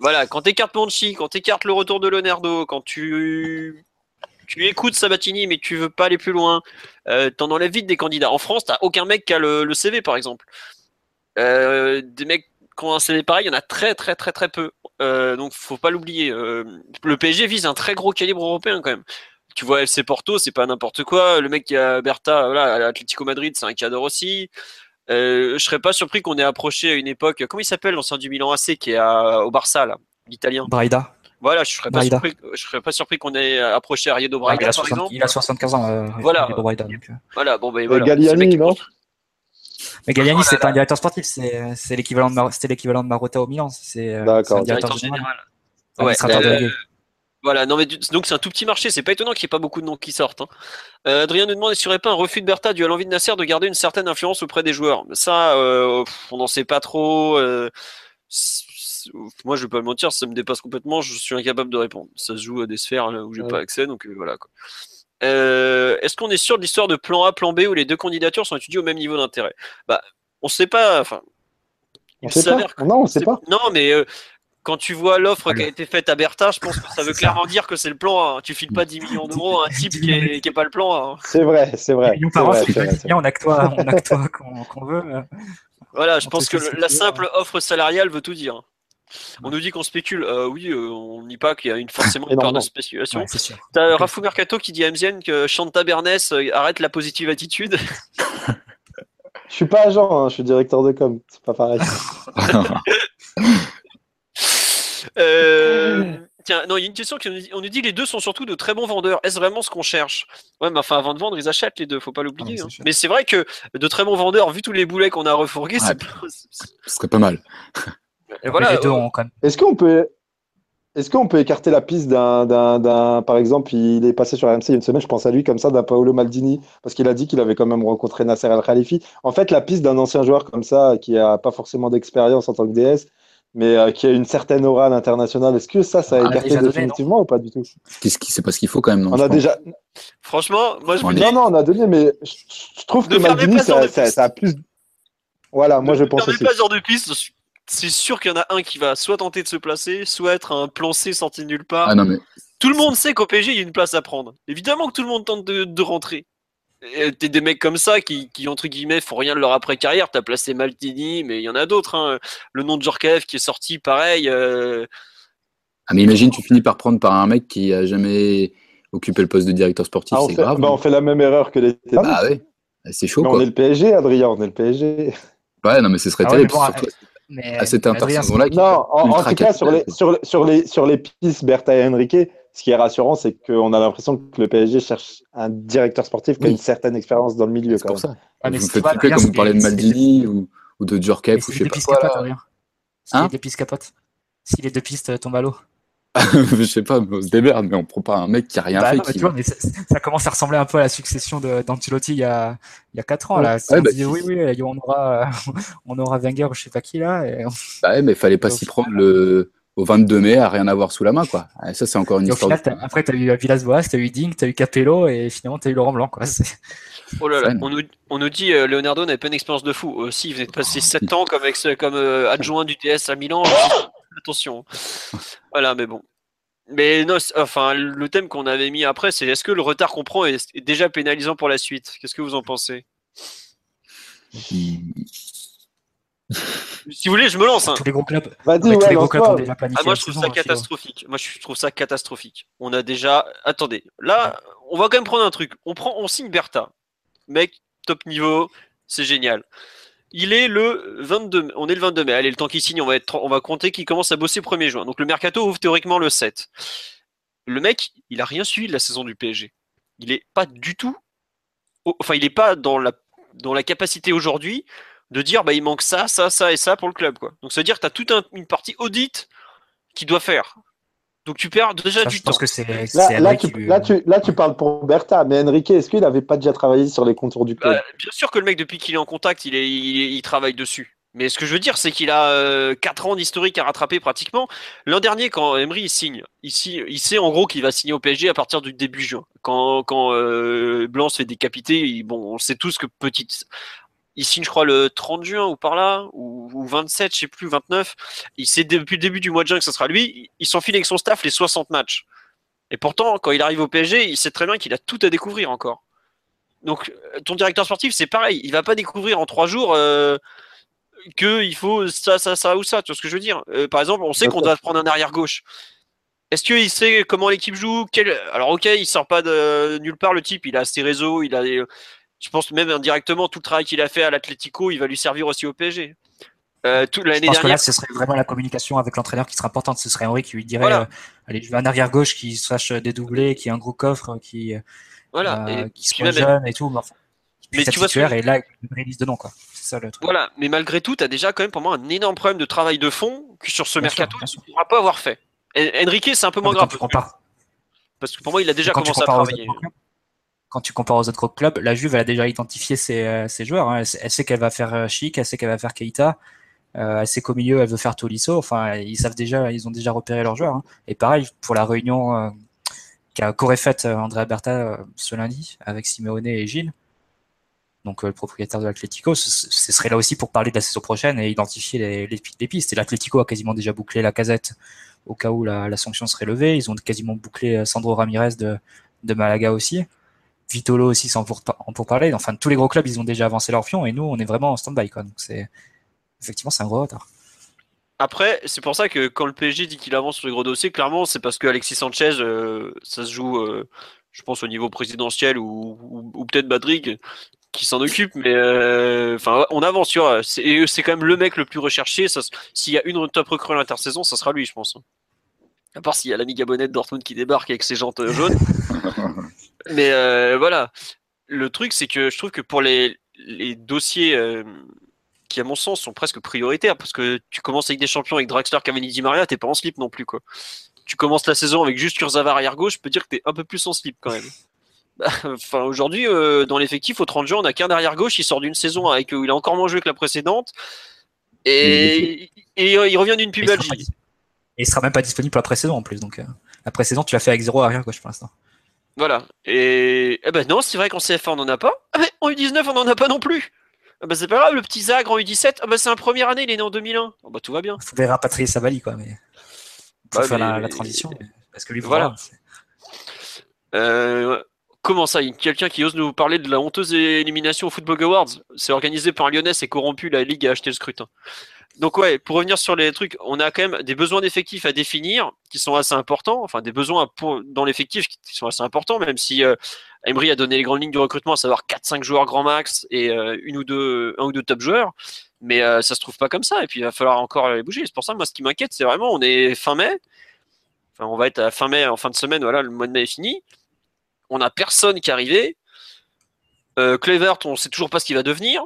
Voilà, quand tu écartes Monchi, quand tu écartes le retour de Leonardo, quand tu tu écoutes Sabatini mais tu veux pas aller plus loin, euh, t'en enlèves vite des candidats. En France, t'as aucun mec qui a le, CV par exemple. Euh, des mecs qui ont un CV pareil, il y en a très très très très peu. Euh, donc faut pas l'oublier. Euh, le PSG vise un très gros calibre européen quand même. Tu vois FC Porto, c'est pas n'importe quoi. Le mec qui a Bertha, voilà, à l'Atlético Madrid, c'est un cadre aussi. Euh, je serais pas surpris qu'on ait approché à une époque. Comment il s'appelle l'ancien du Milan AC qui est au Barça là, l'italien Braida. Voilà, je serais pas surpris. Je serais pas surpris qu'on ait approché Ariedo Braida il, a par exemple. il a 75 ans. Euh, voilà. Braida, donc, euh. Voilà. Bon ben voilà. Galliani, non mais Galliani, c'est pas un directeur sportif, c'est l'équivalent de c'était l'équivalent de Marotta au Milan. C'est un directeur général. Ouais, euh, voilà, non mais donc c'est un tout petit marché, c'est pas étonnant qu'il n'y ait pas beaucoup de noms qui sortent. Hein. Euh, Adrien nous demande est-ce qu'il n'y aurait pas un refus de Bertha dû à l'envie de Nasser de garder une certaine influence auprès des joueurs? Ça, euh, on n'en sait pas trop. Euh, moi, je vais pas le mentir, ça me dépasse complètement. Je suis incapable de répondre. Ça se joue à des sphères où j'ai pas accès, donc voilà. Quoi. est-ce qu'on est sûr de l'histoire de plan A, plan B où les deux candidatures sont étudiées au même niveau d'intérêt? Bah, on sait pas. Enfin, on sait pas. Non, on sait pas. Non, mais quand tu vois l'offre qui a été faite à Bertha, je pense que ça veut clairement dire que c'est le plan A. Tu files pas 10 millions d'euros à un type qui n'est pas le plan A. C'est vrai, c'est vrai. on a que toi, on a que toi qu'on veut. Voilà, je pense que la simple offre salariale veut tout dire. On nous dit qu'on spécule. Euh, oui, euh, on nie pas qu'il y a une, forcément une peur de spéculation. Tu T'as Rafou Mercato qui dit à MZN que Chanta Bernès euh, arrête la positive attitude. je suis pas agent, hein, je suis directeur de com. C'est pas pareil. Euh, tiens, non, il y a une question qui nous dit, on nous dit les deux sont surtout de très bons vendeurs. Est-ce vraiment ce qu'on cherche? Ouais, mais enfin, avant de vendre, ils achètent les deux, faut pas l'oublier. Hein. Mais c'est vrai que de très bons vendeurs, vu tous les boulets qu'on a refourgués, c'est ce serait pas mal. voilà, euh, Est-ce qu'on peut est-ce qu'on peut écarter la piste d'un, par exemple, il est passé sur RMC il y a une semaine, je pense à lui comme ça, d'un Paolo Maldini, parce qu'il a dit qu'il avait quand même rencontré Nasser Al Khalifi. En fait, la piste d'un ancien joueur comme ça, qui a pas forcément d'expérience en tant que DS, mais euh, qui a une certaine aura à l'international. Est-ce que ça, ça a écarté définitivement ou pas du tout? Qu'est-ce qui, c'est pas ce qu'il faut quand même. Non, on a déjà. Franchement, moi je dis... Non, non, on a donné, mais je, trouve que Maldini, ça, ça, a plus. Voilà, moi je pense aussi. pas genre de piste. C'est sûr qu'il y en a un qui va soit tenter de se placer, soit être un plan C sorti nulle part. Ah non, mais... Tout le monde sait qu'au PSG, il y a une place à prendre. Évidemment que tout le monde tente de, de rentrer. T'es des mecs comme ça qui, qui, entre guillemets, font rien de leur après-carrière. T'as placé Maltini, mais il y en a d'autres. Hein. Le nom de Djorkaeff qui est sorti, pareil. Euh... Ah, mais imagine, tu finis par prendre par un mec qui a jamais occupé le poste de directeur sportif. Ah, c'est grave. Bah, on fait la même erreur que les Ah ouais, c'est chaud. Mais on est le PSG, Adrien, on est le PSG. Ouais, non, mais ce serait ah terrible. mais à cette intersaison-là. Non, en, en tout cas, sur les, sur, sur, les, sur les pistes Bertha et Enrique, ce qui est rassurant, c'est qu'on a l'impression que le PSG cherche un directeur sportif qui a une certaine expérience dans le milieu. C'est pour ça. vous me faites quand vous parlez de Maldini ou, ou, de Djorkaeff ou je sais pas quoi. Capote, rien. Si hein les deux pistes capotent. Si les deux pistes tombent à l'eau. je sais pas, on se démerde, mais on prend pas un mec qui a rien bah fait. qui... tu vois, mais ça, ça, commence à ressembler un peu à la succession d'Ancelotti il y a, il y a 4 ans. Là. Ouais, bah, dit, oui, oui, on aura, on aura Wenger ou je sais pas qui là. Et... Bah ouais, mais il fallait pas s'y prendre le au 22 mai à rien avoir sous la main, quoi. Et ça, c'est encore une Et au histoire. final, après, tu as eu Villas-Boas, tu as eu Ding, tu as eu Capello et finalement, tu as eu Laurent Blanc. Quoi. Oh là là, Fun. on nous, on nous dit euh, Leonardo n'avait pas une expérience de fou. Aussi, il venait de passer 7 ans comme, ex, comme euh, adjoint du TS à Milan. Attention. Voilà, mais bon. Mais non, enfin, le thème qu'on avait mis après, c'est est-ce que le retard qu'on prend est, est déjà pénalisant pour la suite? Qu'est-ce que vous en pensez? Si vous voulez, je me lance. hein. Tous les gros clubs, Vas-y, ouais, tous les gros clubs ont déjà planifié Ah, moi, je trouve saison, ça hein, catastrophique. Moi, je trouve ça catastrophique. On a déjà. Attendez, là, on va quand même prendre un truc. On prend, on signe Bertha. Mec, top niveau, c'est génial. Il est le 22 mai. On est le 22 mai. Allez, le temps qu'il signe, on va, être, on va compter qu'il commence à bosser 1er juin. Donc le mercato ouvre théoriquement le 7. Le mec, il a rien suivi de la saison du PSG. Il est pas du tout. Enfin, il est pas dans la, dans la capacité aujourd'hui de dire bah il manque ça, ça, ça et ça pour le club quoi. Donc ça veut dire que tu as toute un- une partie audit qui doit faire. Donc tu perds déjà Ça, du je pense temps. que c'est Là, c'est là, tu, qui là, tu, là, tu parles pour Bertha, mais Enrique, est-ce qu'il n'avait pas déjà travaillé sur les contours du club? Bah, bien sûr que le mec depuis qu'il est en contact, il, est, il, il travaille dessus. Mais ce que je veux dire, c'est qu'il a 4 ans d'historique à rattraper pratiquement. L'an dernier, quand Emery il signe, il, signe- il sait en gros qu'il va signer au PSG à partir du début juin. Quand, quand euh, Blanc se fait décapiter, il- bon, on sait tous que petite. Il signe, je crois, le 30 juin ou par là, ou, ou 27, je sais plus, 29. Il sait depuis le début du mois de juin que ce sera lui. Il, il s'enfile avec son staff les 60 matchs. Et pourtant, quand il arrive au PSG, il sait très bien qu'il a tout à découvrir encore. Donc, euh, ton directeur sportif, c'est pareil. Il va pas découvrir en trois jours euh, que il faut ça, ça, ça ou ça. Tu vois ce que je veux dire? Euh, Par exemple, on sait qu'on doit prendre un arrière gauche. Est-ce qu'il sait comment l'équipe joue? Quel... Alors, ok, il sort pas de nulle part. Le type, il a ses réseaux, il a. Je pense même indirectement tout le travail qu'il a fait à l'Atlético, il va lui servir aussi au PSG. Euh, tout Je l'année pense que dernière. là, ce serait vraiment la communication avec l'entraîneur qui serait importante. Ce serait Henry qui lui dirait Voilà. euh, Allez, je veux un arrière gauche qui sache dédoubler, qui a un gros coffre, qui, Voilà. euh, et qui soit même- jeune et tout. Mais, enfin, tu vois ce que et là, il réalise dedans. quoi. C'est ça le truc. Voilà, mais malgré tout, tu as déjà quand même pour moi un énorme problème de travail de fond que sur ce Bien sûr, mercato, bien tu sûr. ne pourras pas avoir fait. En- Enrique, c'est un peu moins Mais grave. Parce que pour moi, il a déjà commencé à travailler. clubs, quand tu compares aux autres clubs, la Juve, elle a déjà identifié ses, euh, ses joueurs. hein. Elle, sait- elle sait qu'elle va faire euh, Chic, elle sait qu'elle va faire Keita. Euh, elle sait qu'au milieu, elle veut faire Tolisso. Enfin, ils savent déjà, ils ont déjà repéré leurs joueurs. hein. Et pareil pour la réunion euh, qu'a- qu'aurait faite euh, Andrea Berta ce lundi avec Simeone et Gilles. Donc euh, le propriétaire de l'Atlético, ce, ce serait là aussi pour parler de la saison prochaine et identifier les, les, pistes. Et l'Atlético a quasiment déjà bouclé la casette au cas où la, la sanction serait levée. Ils ont quasiment bouclé Sandro Ramirez de, de Malaga aussi. Vitolo aussi sans pour, en pour parler. Enfin, tous les gros clubs, ils ont déjà avancé leur fion et nous, on est vraiment en stand-by. Quoi. Donc c'est effectivement c'est un gros retard. Après, c'est pour ça que quand le PSG dit qu'il avance sur les gros dossiers, clairement, c'est parce que Alexis Sanchez, euh, ça se joue, euh, je pense, au niveau présidentiel ou, ou, ou peut-être Madrid qui s'en occupe, mais euh, enfin, on avance sur. C'est c'est quand même le mec le plus recherché. S'il y a une top recrue à l'intersaison, ça sera lui, je pense. À part s'il y a l'ami Gabonnet de Dortmund qui débarque avec ses jantes euh, jaunes. mais euh, voilà. Le truc, c'est que je trouve que pour les, les dossiers euh, qui, à mon sens, sont presque prioritaires, parce que tu commences avec des champions avec Draxler, Cavani, Di Maria, t'es pas en slip non plus, quoi. Tu commences la saison avec juste Kurzawa arrière gauche, je peux dire que t'es un peu plus en slip quand même. Enfin, aujourd'hui, euh, dans l'effectif, au 30 juin, on a qu'un arrière gauche, il sort d'une saison avec où il a encore moins joué que la précédente, et, et, il revient d'une dis- et il sera même pas disponible pour la pré-saison en plus. Donc euh, la pré-saison, tu l'as fait avec zéro arrière gauche pour l'instant. Voilà. Et eh ben non, c'est vrai qu'en CFA on en a pas. Ah en U19 on en a pas non plus. Ah bah c'est pas grave, le petit Zagre en U17, ah bah c'est un première année, il est né en 2001. Ah bah tout va bien. Il faudrait rapatrier Savali, quoi. Mais Bah, faire la, mais- la transition. mais- Parce que lui, Voilà. Euh, comment ça, quelqu'un qui ose nous parler de la honteuse élimination au Football Awards? C'est organisé par un Lyonnais, c'est corrompu, la Ligue a acheté le scrutin. Donc ouais, pour revenir sur les trucs, on a quand même des besoins d'effectifs à définir qui sont assez importants, enfin des besoins dans l'effectif qui sont assez importants, même si euh, Emery a donné les grandes lignes du recrutement, à savoir 4-5 joueurs grand max et euh, une ou deux, un ou deux top joueurs, mais euh, ça se trouve pas comme ça, et puis il va falloir encore les bouger. C'est pour ça, moi, ce qui m'inquiète, c'est vraiment, on est fin mai, enfin on va être à fin mai, en fin de semaine, voilà, le mois de mai est fini, on a personne qui est arrivé. Euh, Clevert, on sait toujours pas ce qu'il va devenir.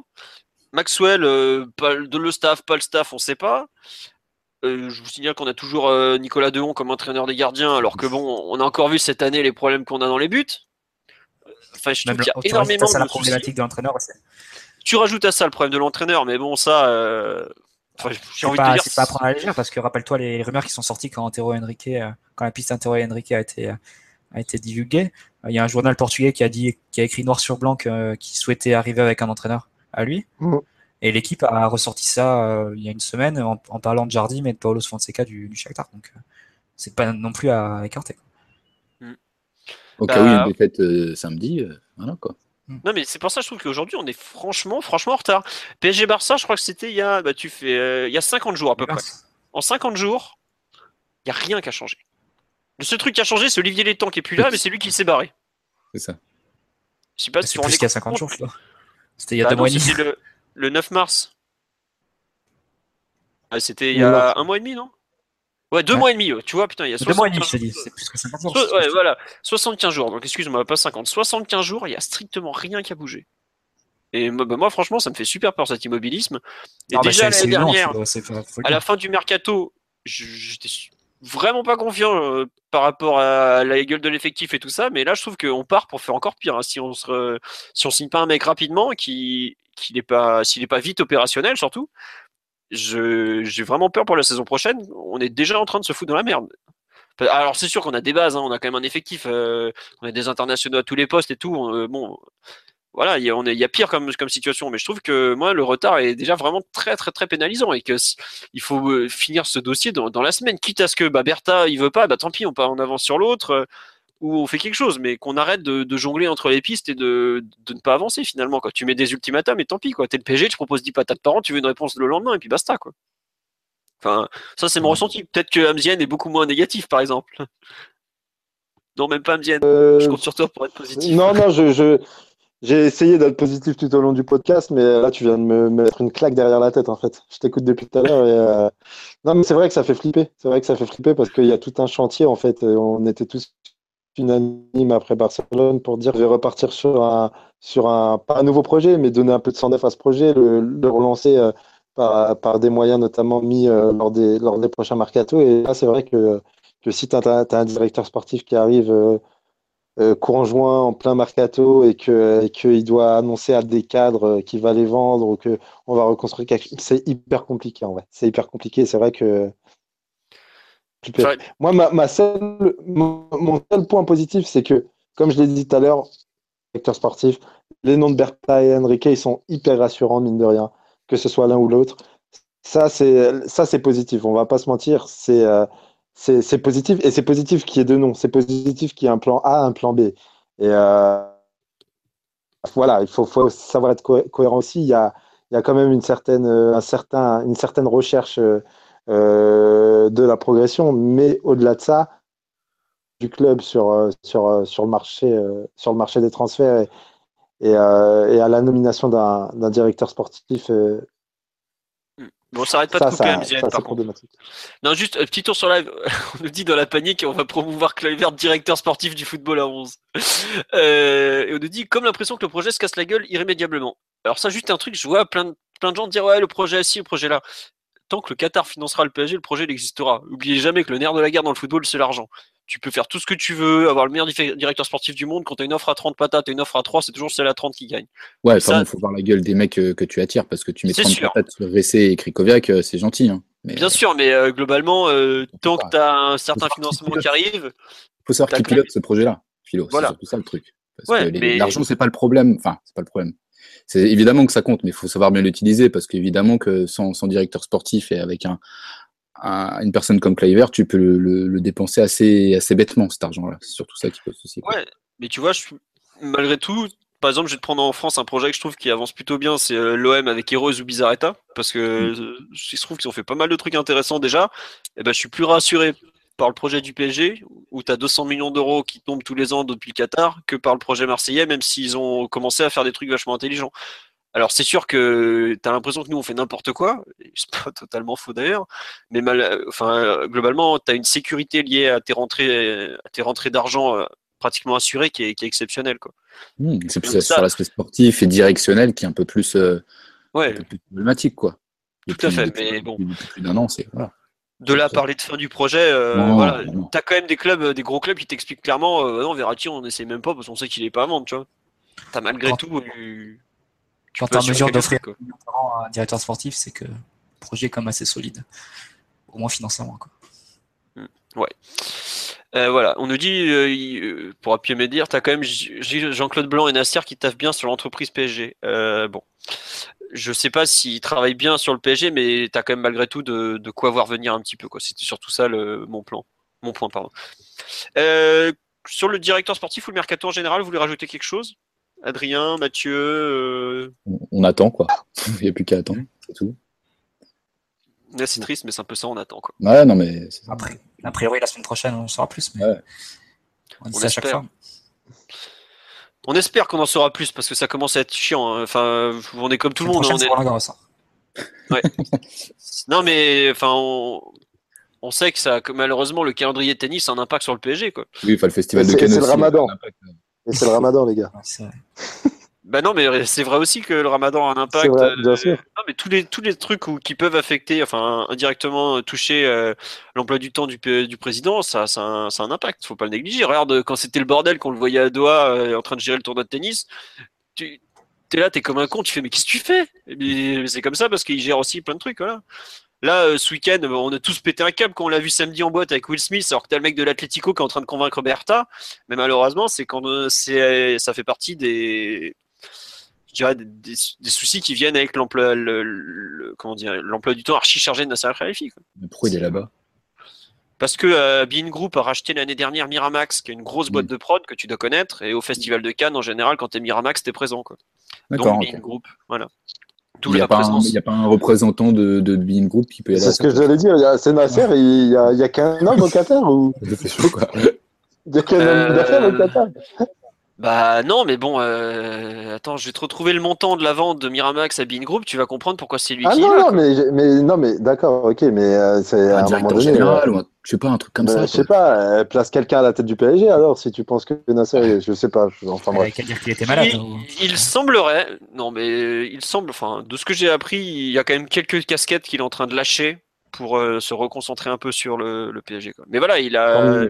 Maxwell, euh, pas le staff, pas le staff, on sait pas. Euh, je vous signale qu'on a toujours euh, Nicolas Dehon comme entraîneur des gardiens, alors que bon, on a encore vu cette année les problèmes qu'on a dans les buts. Enfin, je trouve qu'il y a énormément la de soucis. problématique de l'entraîneur. Tu rajoutes à ça le problème de l'entraîneur, mais bon, ça, euh, Enfin, j'ai C'est envie de pas, dire. c'est pas à prendre à la légère parce que rappelle-toi les, les rumeurs qui sont sorties quand Antero Henrique, quand la piste Antero Henrique a été, a été divulguée. Il y a un journal portugais qui a dit, qui a écrit noir sur blanc qu'il souhaitait arriver avec un entraîneur à lui. Mhm. Et l'équipe a ressorti ça euh, il y a une semaine en, en parlant de Jardim et de Paulo Fonseca du, du Shakhtar. Donc euh, c'est pas non plus à écarter. quoi. Au Bah, cas où il y a une défaite euh, samedi, euh, voilà quoi. Non, mais c'est pour ça que je trouve qu'aujourd'hui, on est franchement, franchement en retard. PSG Barça, je crois que c'était il y a, bah, tu fais, euh, il y a 50 jours à peu près. En 50 jours, il n'y a rien qui a changé. Le seul truc qui a changé, c'est Olivier Létang qui est plus là, mais c'est lui qui s'est barré. C'est ça. Je sais pas si C'est on plus est qu'il y a 50 jours, je crois. C'était il y a Bah deux non, mois et demi. le, le 9 mars. Ah, c'était il y a un mois et demi, non? Ouais, deux Ouais. mois et demi, tu vois, putain, il y a Deux mois et 75 demi, je te dis. C'est plus que 50 jours. So- ouais, voilà, 75 jours. Donc excuse-moi, pas 50. 75 jours, il y a strictement rien qui a bougé. Et moi, bah, moi, franchement, ça me fait super peur cet immobilisme. Et Ah, bah, déjà l'année dernière, à la fin du mercato, je- j'étais vraiment pas confiant euh, par rapport à la gueule de l'effectif et tout ça. Mais là, je trouve qu'on part pour faire encore pire. hein. Si on se, si signe pas un mec rapidement, qui, qui n'est pas, s'il n'est pas vite opérationnel, surtout, j'ai vraiment peur pour la saison prochaine. On est déjà en train de se foutre dans la merde. Alors c'est sûr qu'on a des bases, hein, on a quand même un effectif, euh, on a des internationaux à tous les postes et tout. euh, bon, voilà, il y, a- on est- il y a pire comme, comme situation, mais je trouve que moi le retard est déjà vraiment très très très pénalisant et que il faut euh, finir ce dossier dans, dans la semaine, quitte à ce que bah, Bertha il veut pas, bah tant pis, on part en avance sur l'autre euh, ou on fait quelque chose, mais qu'on arrête de, de jongler entre les pistes et de, de ne pas avancer finalement. Quand tu mets des ultimatums, et tant pis quoi, t'es le PG, tu proposes 10 patates par an, tu veux une réponse le lendemain et puis basta quoi. Enfin, ça c'est mon ressenti. Peut-être que Amzien est beaucoup moins négatif par exemple. Non, même pas Amzien. Euh, Je compte sur toi pour être positif. Non, non, je, je- j'ai essayé d'être positif tout au long du podcast, mais là, tu viens de me mettre une claque derrière la tête, en fait. Je t'écoute depuis tout à l'heure euh, non, mais c'est vrai que ça fait flipper. C'est vrai que ça fait flipper parce qu'il y a tout un chantier, en fait. et On était tous unanimes après Barcelone pour dire je vais repartir sur un, sur un, pas un nouveau projet, mais donner un peu de sang neuf à ce projet, le, relancer euh, par, par des moyens notamment mis euh, lors des, lors des prochains mercato. Et là, c'est vrai que, que si tu as, un directeur sportif qui arrive. Euh, courant juin en plein mercato et que qu'il doit annoncer à des cadres euh, qu'il va les vendre ou que on va reconstruire quelque chose, c'est hyper compliqué en vrai. C'est hyper compliqué. C'est vrai que moi ma, ma seule mon, mon seul point positif c'est que comme je l'ai dit tout à l'heure, directeur sportif, les noms de Bertha et Enrique ils sont hyper rassurants mine de rien, que ce soit l'un ou l'autre. Ça c'est ça c'est positif. On va pas se mentir. C'est euh, c'est positif et c'est positif qu'il y ait deux noms. C'est positif qu'il y ait un plan A, un plan B. Et euh, voilà, il faut, savoir être co- cohérent aussi. Il y a, il y a quand même une certaine, euh, un certain, une certaine recherche euh, de la progression, mais au-delà de ça, du club sur, sur, sur, le, marché, sur le marché des transferts et, à la nomination d'un directeur sportif, Bon, on s'arrête pas ça, de couper ça, ça, par contre. Non, juste un petit tour sur live. On nous dit dans la panique, on va promouvoir Kluivert, directeur sportif du football à 11. Euh, et on nous dit, comme l'impression que le projet se casse la gueule irrémédiablement. Alors ça, juste un truc, je vois plein de, plein de gens dire, ouais, le projet est ci, le projet là. Tant que le Qatar financera le PSG, le projet il existera. Oubliez jamais que le nerf de la guerre dans le football, c'est l'argent. Tu peux faire tout ce que tu veux, avoir le meilleur directeur sportif du monde. Quand tu as une offre à 30 patates et une offre à 3, c'est toujours celle à 30 qui gagne. Ouais, Ça- il faut voir la gueule des mecs euh, que tu attires parce que tu mets C'est 30 sûr. patates sur Ressé et Krikoviak, euh, c'est gentil. Hein. Mais Bien sûr, mais euh, globalement, euh, tant que tu as un certain financement qui arrive, faut savoir qui pilote ce projet-là, Philo. Voilà. C'est surtout ça le truc. Parce Ouais, que les- mais- l'argent, c'est pas le problème. Enfin, c'est pas le problème. C'est évidemment que ça compte, mais il faut savoir bien l'utiliser parce qu'évidemment que sans, sans directeur sportif et avec un, un- une personne comme Kluivert, tu peux le, le- le dépenser assez, assez bêtement cet argent-là. C'est surtout ça qui pose souci. Ouais, mais tu vois, je, malgré tout, par exemple, je vais te prendre en France un projet que je trouve qui avance plutôt bien, c'est euh, l'OM avec Heroes ou Bizarreta, parce que il se trouve qu'ils ont fait pas mal de trucs intéressants déjà. Et ben, je suis plus rassuré par le projet du PSG, où tu as 200 millions d'euros qui tombent tous les ans depuis le Qatar, que par le projet marseillais, même s'ils ont commencé à faire des trucs vachement intelligents. Alors c'est sûr que tu as l'impression que nous on fait n'importe quoi, c'est pas totalement faux d'ailleurs, mais mal, euh, enfin, globalement tu as une sécurité liée à tes rentrées, à tes rentrées d'argent euh, pratiquement assurées qui est, qui est exceptionnelle. Quoi. Hmm, c'est plus ça- sur l'aspect sportif et directionnel qui est un peu plus, euh, un Ouais, peu plus problématique. Quoi. Tout à fait, depuis- mais bon. depuis plus d'un an, c'est. Voilà. de là à parler de fin du projet, euh, voilà, non. t'as quand même des clubs, des gros clubs qui t'expliquent clairement, euh, non Verratti on essaie même pas parce qu'on sait qu'il est pas à vendre, tu vois. T'as malgré tout, tu Quand peux t'es en mesure d'offrir un directeur sportif, c'est que projet comme assez solide, au moins financièrement. Quoi. Ouais. Euh, voilà, on nous dit, euh, pour appuyer dire, tu as quand même Jean-Claude Blanc et Nasser qui taffent bien sur l'entreprise PSG. Euh, bon, je sais pas s'ils travaillent bien sur le PSG, mais tu as quand même malgré tout de, quoi voir venir un petit peu. C'était surtout ça le, mon plan, mon point, pardon. sur le directeur sportif ou le mercato en général, vous voulez rajouter quelque chose? Adrien, Mathieu On attend quoi. Il n'y a plus qu'à attendre, c'est tout. c'est triste, mais c'est un peu ça, on attend quoi. Ouais, non mais. Après. A priori, la semaine prochaine, on en saura plus. Mais on, à chaque fois. On espère qu'on en saura plus parce que ça commence à être chiant. Hein. Enfin, on est comme tout le monde. On est... ouais. non, mais enfin, on... sait que ça, malheureusement, le calendrier de tennis a un impact sur le PSG. Quoi. Oui, enfin, le festival de Cannes. C'est le Ramadan. Et c'est le Ramadan, les gars. Bah non, mais c'est vrai aussi que le Ramadan a un impact. Vrai, bien sûr. non, mais tous les tous les trucs qui peuvent affecter, enfin indirectement toucher euh, l'emploi du temps du, du président, ça, ça, a un, ça a un impact. Faut pas le négliger. Regarde quand c'était le bordel, qu'on le voyait à Doha euh, en train de gérer le tournoi de tennis, tu es là, t'es comme un con, tu fais mais qu'est-ce que tu fais? C'est comme ça parce qu'il gère aussi plein de trucs, voilà. Là, euh, ce week-end, on a tous pété un câble quand on l'a vu samedi en boîte avec Will Smith, alors que t'as le mec de l'Atletico qui est en train de convaincre Bertha. Mais malheureusement, c'est quand c'est ça fait partie des des, soucis qui viennent avec l'emploi, le, comment dire, l'emploi du temps archi chargé de Nasser Khalifi. Mais pourquoi il est là-bas? Parce que euh, Bean Group a racheté l'année dernière Miramax, qui est une grosse boîte mm. de prod que tu dois connaître, et au Festival de Cannes, en général, quand tu es Miramax, tu es présent. Quoi. Donc Bean Group, voilà. Il n'y a, pas un représentant de, de Bean Group qui peut y aller. C'est ce que je voulais dire. C'est Nasser, il n'y a, a qu'un homme au Qatar ou... Il n'y a qu'un homme d'affaires au Qatar bah non, mais bon, euh, attends, je vais te retrouver le montant de la vente de Miramax à Bean Group, tu vas comprendre pourquoi c'est lui ah qui non, non, mais, mais, non, mais d'accord, ok, mais euh, c'est un, un moment donné. Général, euh, je sais pas, un truc comme ça. Je sais pas, place quelqu'un à la tête du PSG alors, si tu penses que Nasser, je sais pas. Enfin bref. dire qu'il était malade. Il, il, semblerait, non, mais il semble, enfin, de ce que j'ai appris, il y a quand même quelques casquettes qu'il est en train de lâcher pour se reconcentrer un peu sur le, le PSG. Quoi. Mais voilà, il a.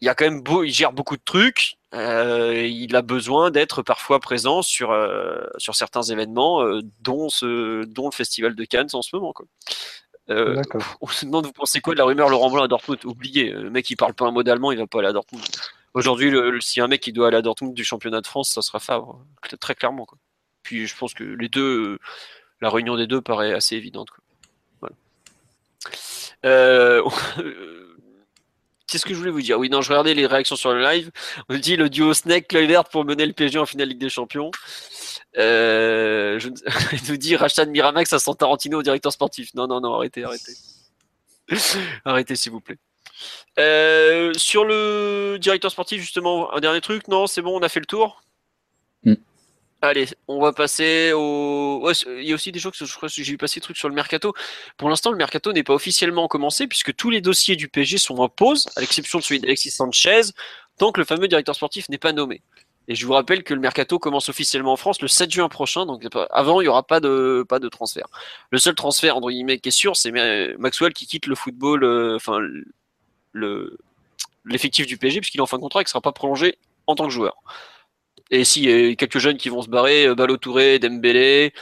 Il y a quand même beau, il gère beaucoup de trucs euh, il a besoin d'être parfois présent sur, euh, sur certains événements, euh, dont, ce, dont le Festival de Cannes en ce moment. Quoi. On se demande, vous pensez quoi de la rumeur Laurent Blanc à Dortmund Oubliez, le mec il parle pas un mot d'allemand, il va pas aller à Dortmund. Aujourd'hui, si un mec qui doit aller à Dortmund du championnat de France, ça sera Favre, très clairement. Quoi. Puis je pense que les deux, la réunion des deux paraît assez évidente. Quoi. Voilà. Qu'est-ce que je voulais vous dire? Oui, non, je regardais les réactions sur le live. On dit le duo Snake Kluivert pour mener le PSG en finale Ligue des Champions. Euh, je nous dit Rachat Miramax à San Tarantino directeur sportif. Non, non, non, arrêtez, arrêtez. arrêtez, s'il vous plaît. Euh, sur le directeur sportif, justement, un dernier truc. Non, c'est bon, on a fait le tour. Allez, on va passer au. il y a aussi des choses que je crois que j'ai vu passer des trucs sur le mercato. Pour l'instant, le mercato n'est pas officiellement commencé puisque tous les dossiers du PSG sont en pause, à l'exception de celui d'Alexis Sanchez, tant que le fameux directeur sportif n'est pas nommé. Et je vous rappelle que le mercato commence officiellement en France le 7 juin prochain, donc avant il n'y aura pas de pas de transfert. Le seul transfert entre guillemets qui est sûr, c'est Maxwell qui quitte le football, euh, enfin le l'effectif du PSG puisqu'il est en fin de contrat et qui ne sera pas prolongé en tant que joueur. Et si, y a quelques jeunes qui vont se barrer, euh, Balotouré, Dembélé,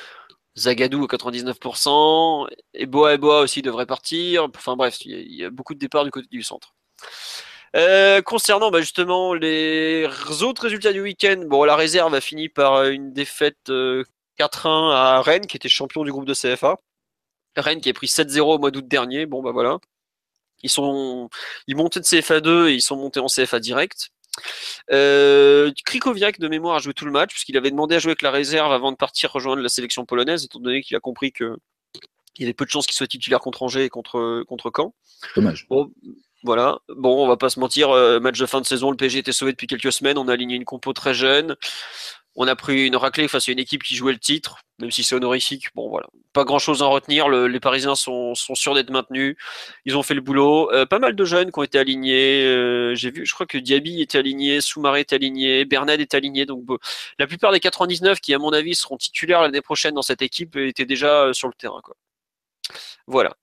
Zagadou à 99%, et Boa et Boa aussi devrait partir. Enfin bref, il y, a beaucoup de départs du côté du centre. Euh, concernant bah, justement les autres résultats du week-end, bon, la réserve a fini par une défaite 4-1 euh, à Rennes, qui était champion du groupe de CFA. Rennes qui a pris 7-0 au mois d'août dernier. Bon, bah voilà. Ils sont, ils montaient de CFA 2 et ils sont montés en CFA direct. Euh, Krikoviak de mémoire a joué tout le match puisqu'il avait demandé à jouer avec la réserve avant de partir rejoindre la sélection polonaise, étant donné qu'il a compris que il y avait peu de chances qu'il soit titulaire contre Angers et contre, contre Caen. Dommage. Bon, voilà. Bon, on va pas se mentir, euh, match de fin de saison, le PSG était sauvé depuis quelques semaines, on a aligné une compo très jeune. On a pris une raclée face à une équipe qui jouait le titre, même si c'est honorifique. Bon, voilà. Pas grand chose à en retenir. les Parisiens sont, sûrs d'être maintenus. Ils ont fait le boulot. Euh, pas mal de jeunes qui ont été alignés. Euh, j'ai vu, je crois que Diaby était aligné, Soumaré est aligné, Bernad est aligné. Donc, la plupart des 99 qui, à mon avis, seront titulaires l'année prochaine dans cette équipe étaient déjà sur le terrain. Quoi. Voilà.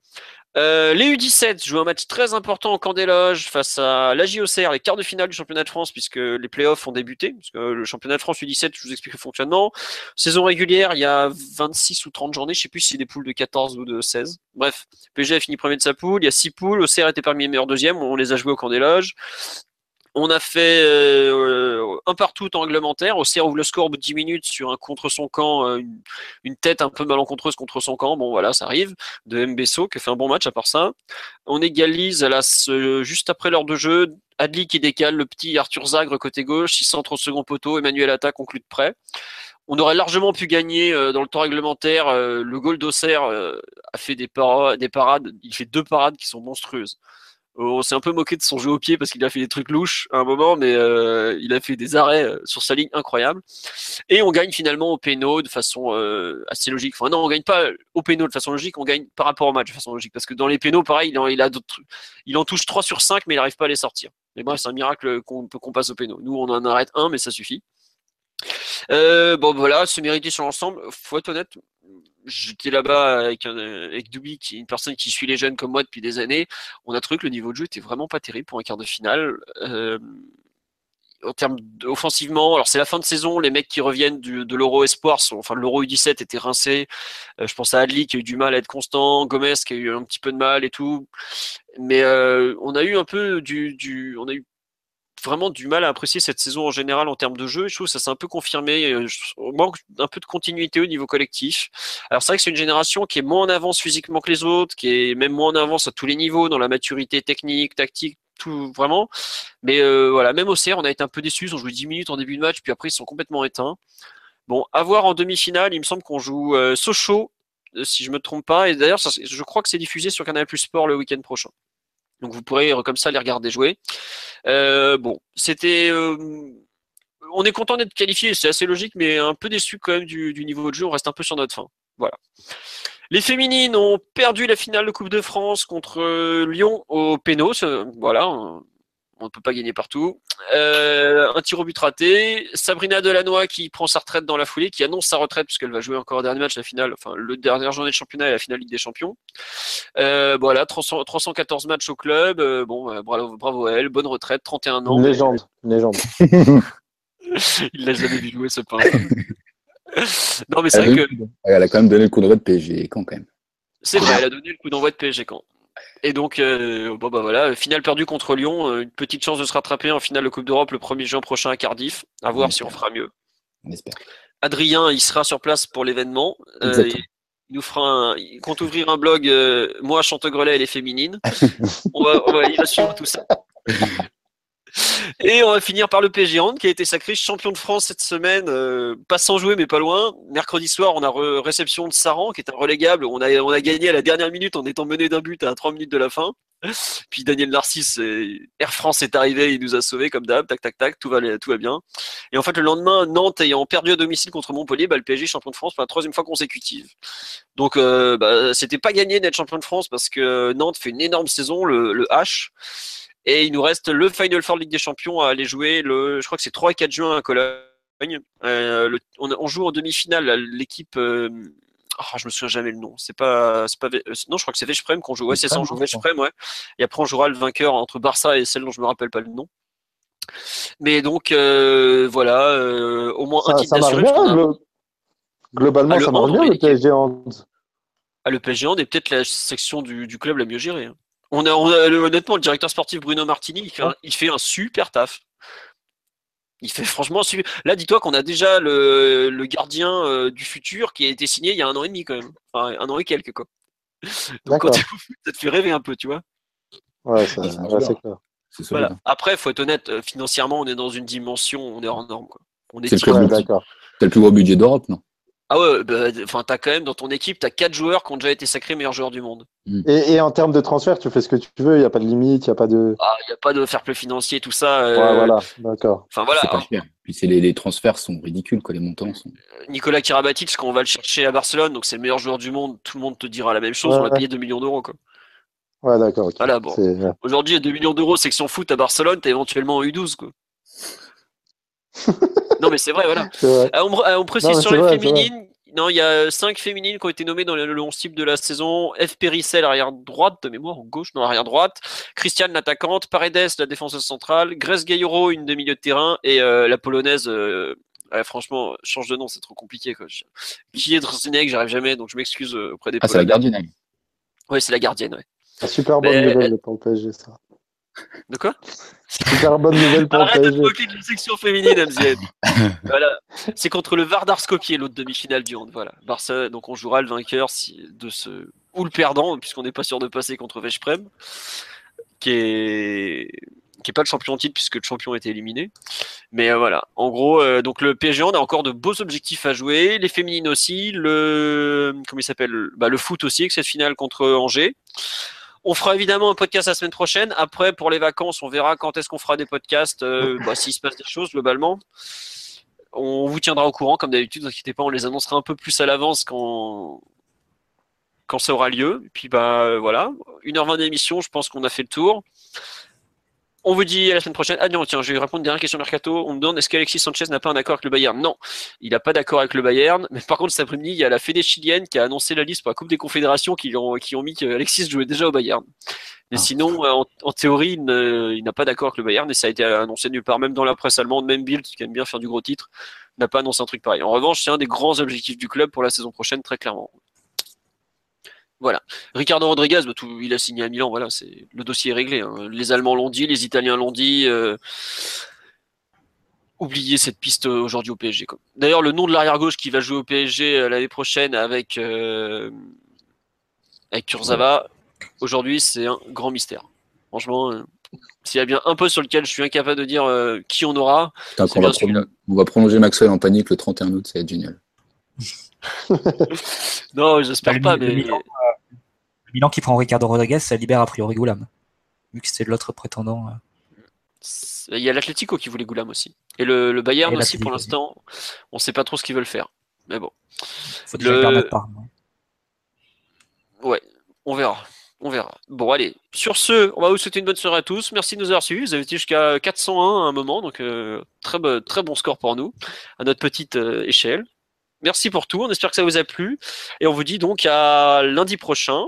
Euh, les U17 jouent un match très important au camp des loges face à la JOCR, les quarts de finale du championnat de France, puisque les playoffs ont débuté. Parce que le championnat de France U17, je vous explique le fonctionnement. Saison régulière, il y a 26 ou 30 journées, je sais plus si c'est des poules de 14 ou de 16. Bref, PG a fini premier de sa poule, il y a 6 poules, OCR était parmi les meilleurs deuxièmes, on les a joués au camp des loges. On a fait euh, un partout en réglementaire. Auxerre ouvre le score au de 10 minutes sur un contre son camp, euh, une, tête un peu malencontreuse contre son camp. Bon, voilà, ça arrive. De Mbesso qui fait un bon match à part ça. On égalise la, juste après l'heure de jeu. Adli qui décale le petit Arthur Zagre côté gauche. Il centre au second poteau. Emmanuel Atta conclut de près. On aurait largement pu gagner euh, dans le temps réglementaire. le goal d'Auxerre a fait des parades. Il fait deux parades qui sont monstrueuses. On s'est un peu moqué de son jeu au pied parce qu'il a fait des trucs louches à un moment, mais euh, il a fait des arrêts euh, sur sa ligne incroyables. Et on gagne finalement au péno de façon euh, assez logique. Enfin non, on gagne pas au péno de façon logique, on gagne par rapport au match de façon logique. Parce que dans les pénaux, pareil, il en, il en touche 3 sur 5, mais il n'arrive pas à les sortir. Mais bref, c'est un miracle qu'on passe au péno. Nous, on en arrête un, mais ça suffit. bon voilà, c'est mérité sur l'ensemble. Faut être honnête, j'étais là-bas avec, qui est une personne qui suit les jeunes comme moi depuis des années. On a trouvé que le niveau de jeu était vraiment pas terrible pour un quart de finale. Euh, en termes offensivement, alors c'est la fin de saison, les mecs qui reviennent de l'Euro Espoir, enfin l'Euro U17 était rincé. Euh, je pense à Adli qui a eu du mal à être constant, Gomez qui a eu un petit peu de mal et tout. Mais euh, on a eu un peu du, du, on a eu vraiment du mal à apprécier cette saison en général en termes de jeu. Je trouve que ça s'est un peu confirmé. Euh, on manque un peu de continuité au niveau collectif. Alors c'est vrai que c'est une génération qui est moins en avance physiquement que les autres, qui est même moins en avance à tous les niveaux, dans la maturité technique, tactique, tout vraiment. Mais euh, voilà, même au CR, on a été un peu déçus. Ont joué 10 minutes en début de match, puis après ils sont complètement éteints. Bon, à voir en demi-finale, il me semble qu'on joue euh, Sochaux, si je me trompe pas. Et d'ailleurs, je crois que c'est diffusé sur Canal Plus Sport le week-end prochain. Donc vous pourrez comme ça les regarder jouer. Euh, bon, c'était. Euh, on est content d'être qualifié, c'est assez logique, mais un peu déçu quand même du, niveau de jeu. On reste un peu sur notre fin. Voilà. Les féminines ont perdu la finale de Coupe de France contre euh, Lyon au Pénos. Voilà, on ne peut pas gagner partout. Euh, un tir au but raté. Sabrina Delannoy qui prend sa retraite dans la foulée, qui annonce sa retraite puisqu'elle va jouer encore un dernier match, la finale, enfin le dernière journée de championnat et la finale Ligue des Champions. Euh, voilà, 314 matchs au club. Euh, bon, bravo, bravo à elle. Bonne retraite, 31 ans. Une légende, une légende. Il l'a jamais vu jouer ce pain. non mais c'est vrai que. Elle a quand même donné le coup d'envoi de PSG quand même. C'est vrai, elle a donné le coup d'envoi de PSG quand. Et donc, euh, bon bah voilà, finale perdue contre Lyon, euh, une petite chance de se rattraper en finale de Coupe d'Europe le 1er juin prochain à Cardiff. À voir si on fera mieux. On espère. Adrien, il sera sur place pour l'événement. Euh, il nous fera un, il compte ouvrir un blog, moi Chantegrelet et les féminines. on va, on va, il va suivre tout ça. Et on va finir par le PSG Hand qui a été sacré champion de France cette semaine, euh, pas sans jouer mais pas loin. Mercredi soir, on a réception de Saran qui est un relégable. On a, on a gagné à la dernière minute en étant mené d'un but à 3 minutes de la fin. Puis Daniel Narcisse, Air France est arrivé, il nous a sauvés comme d'hab, tac tac tac, tout va, tout va bien. Et en fait, le lendemain, Nantes ayant perdu à domicile contre Montpellier, bah, le PSG champion de France pour la troisième fois consécutive. Donc, euh, bah, c'était pas gagné d'être champion de France parce que Nantes fait une énorme saison, le, le H. Et il nous reste le Final Four Ligue des Champions à aller jouer le, je crois que c'est 3 et 4 juin à Cologne. Euh, on, joue en demi-finale l'équipe. Euh, oh, je me souviens jamais le nom. C'est pas, pas. Non, je crois que c'est Veszprem qu'on joue. Ouais, c'est ça, on joue Veszprem, ouais. Et après, on jouera le vainqueur entre Barça et celle dont je me rappelle pas le nom. Mais donc, euh, voilà, au moins un titre d'assuré. Globalement, ah, ça marche bien le PSG Hand. Ah, le PSG Hand est peut-être la section du, du club la mieux gérée. Hein. On a, honnêtement, le directeur sportif Bruno Martini, il fait, un, super taf. Il fait franchement super. Là, dis-toi qu'on a déjà le, gardien euh, du futur qui a été signé il y a un an et demi quand même. Enfin, un an et quelques quoi. Donc quand ça te fait rêver un peu, tu vois. Ouais, c'est clair. Voilà. Après, faut être honnête, euh, financièrement, on est dans une dimension, on est hors norme. Quoi. On est, c'est le plus gros budget d'Europe, non? Ah ouais, bah, enfin, t'as quand même dans ton équipe, t'as quatre joueurs qui ont déjà été sacrés meilleurs joueurs du monde. Hmm. Et, en termes de transfert, tu fais ce que tu veux, il n'y a pas de limite, il n'y a pas de. Ah, il n'y a pas de fair play financier, tout ça. Euh, ouais, voilà, d'accord. Enfin voilà. C'est pas cher. Puis les, les, transferts sont ridicules, quoi, les montants sont. Nicolas Karabatic, quand on va le chercher à Barcelone, donc c'est le meilleur joueur du monde, tout le monde te dira la même chose, on va payer 2 millions d'euros, quoi. Ouais, d'accord. Voilà, bon. Aujourd'hui, 2 millions d'euros, section foot à Barcelone, t'es éventuellement en U12, quoi. non, mais c'est vrai, voilà. Euh, on, précise sur les féminines Non, il y a cinq féminines qui ont été nommées dans le, le 11 type de la saison. F. Périssel, arrière droite de mémoire, ou gauche, non, arrière droite. Christiane, l'attaquante. Paredes, la défenseuse centrale. Grace Gaillero, une de milieu de terrain. Et euh, la polonaise, euh, ouais, franchement, change de nom, c'est trop compliqué. Quoi. Qui est Drzenek, j'arrive jamais, donc je m'excuse euh, auprès des Ah, c'est la gardienne. Ouais, c'est la gardienne, ouais. Ah, Super bonne nouvelle pour le PSG, ça. De quoi Super bonne nouvelle pour le Arrête de te PSG. moquer de la section féminine, MZN. voilà. C'est contre le Vardar Skopje, l'autre demi-finale du hand. Voilà. Barça, donc on jouera le vainqueur de ce. ou le perdant, puisqu'on n'est pas sûr de passer contre Veszprem, qui est qui est pas le champion en titre puisque le champion a été éliminé. Mais euh, voilà, en gros, euh, donc le PSG on a encore de beaux objectifs à jouer, les féminines aussi, le comment il s'appelle, bah, le foot aussi avec cette finale contre Angers. On fera évidemment un podcast la semaine prochaine. Après, pour les vacances, on verra quand est-ce qu'on fera des podcasts, euh, bah, s'il se passe des choses globalement. On vous tiendra au courant, comme d'habitude, ne vous inquiétez pas, on les annoncera un peu plus à l'avance quand, quand ça aura lieu. Et puis bah voilà, 1h20 d'émission, je pense qu'on a fait le tour. On vous dit à la semaine prochaine. Ah non, tiens, je vais répondre à une dernière question Mercato. On me demande est-ce qu'Alexis Sanchez n'a pas un accord avec le Bayern? Non, il n'a pas d'accord avec le Bayern. Mais par contre, cet après-midi, il y a la Fédé chilienne qui a annoncé la liste pour la Coupe des Confédérations qui ont, qui ont mis qu'Alexis jouait déjà au Bayern. Mais Ah. sinon, euh, en, en théorie, il n'a pas d'accord avec le Bayern et ça a été annoncé nulle part, même dans la presse allemande, même Bild, qui aime bien faire du gros titre, n'a pas annoncé un truc pareil. En revanche, c'est un des grands objectifs du club pour la saison prochaine, très clairement. Voilà. Ricardo Rodriguez, bah, tout, il a signé à Milan, voilà, c'est le dossier est réglé. hein. Les Allemands l'ont dit, les Italiens l'ont dit. euh, Oubliez cette piste euh, aujourd'hui au PSG. D'ailleurs, le nom de l'arrière gauche qui va jouer au PSG euh, l'année prochaine avec euh, avec Kurzawa, aujourd'hui, c'est un grand mystère. Franchement, euh, s'il y a bien un poste sur lequel je suis incapable de dire qui on aura, va on va prolonger Maxwell en panique le 31 août, ça va être génial. non, j'espère pas, le mais Milan, Le Milan qui prend Ricardo Rodriguez, ça libère a priori Goulam. Vu que c'est l'autre prétendant. euh. il y a l'Atlético qui voulait Goulam aussi. Et le, le Bayern Et aussi, pour l'instant, on sait pas trop ce qu'ils veulent faire. Mais bon, Faut Le- le Bernat par. ouais, on verra. On verra. Bon, allez. Sur ce, on va vous souhaiter une bonne soirée à tous. Merci de nous avoir suivis. Vous avez été jusqu'à 401 à un moment, donc euh, très, très bon score pour nous, à notre petite euh, échelle. Merci pour tout. On espère que ça vous a plu. Et on vous dit donc à lundi prochain.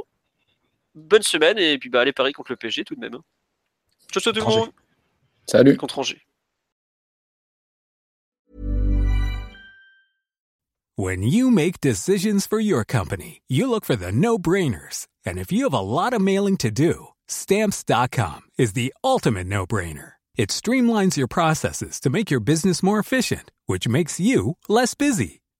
Bonne semaine et puis bah, allez Paris contre le PSG tout de même. Ciao, ciao tout le monde. Salut Contre Angers. When you make decisions for your company, you look for the no brainers. And if you have a lot of mailing to do, stamps.com is the ultimate no brainer. It streamlines your processes to make your business more efficient, which makes you less busy.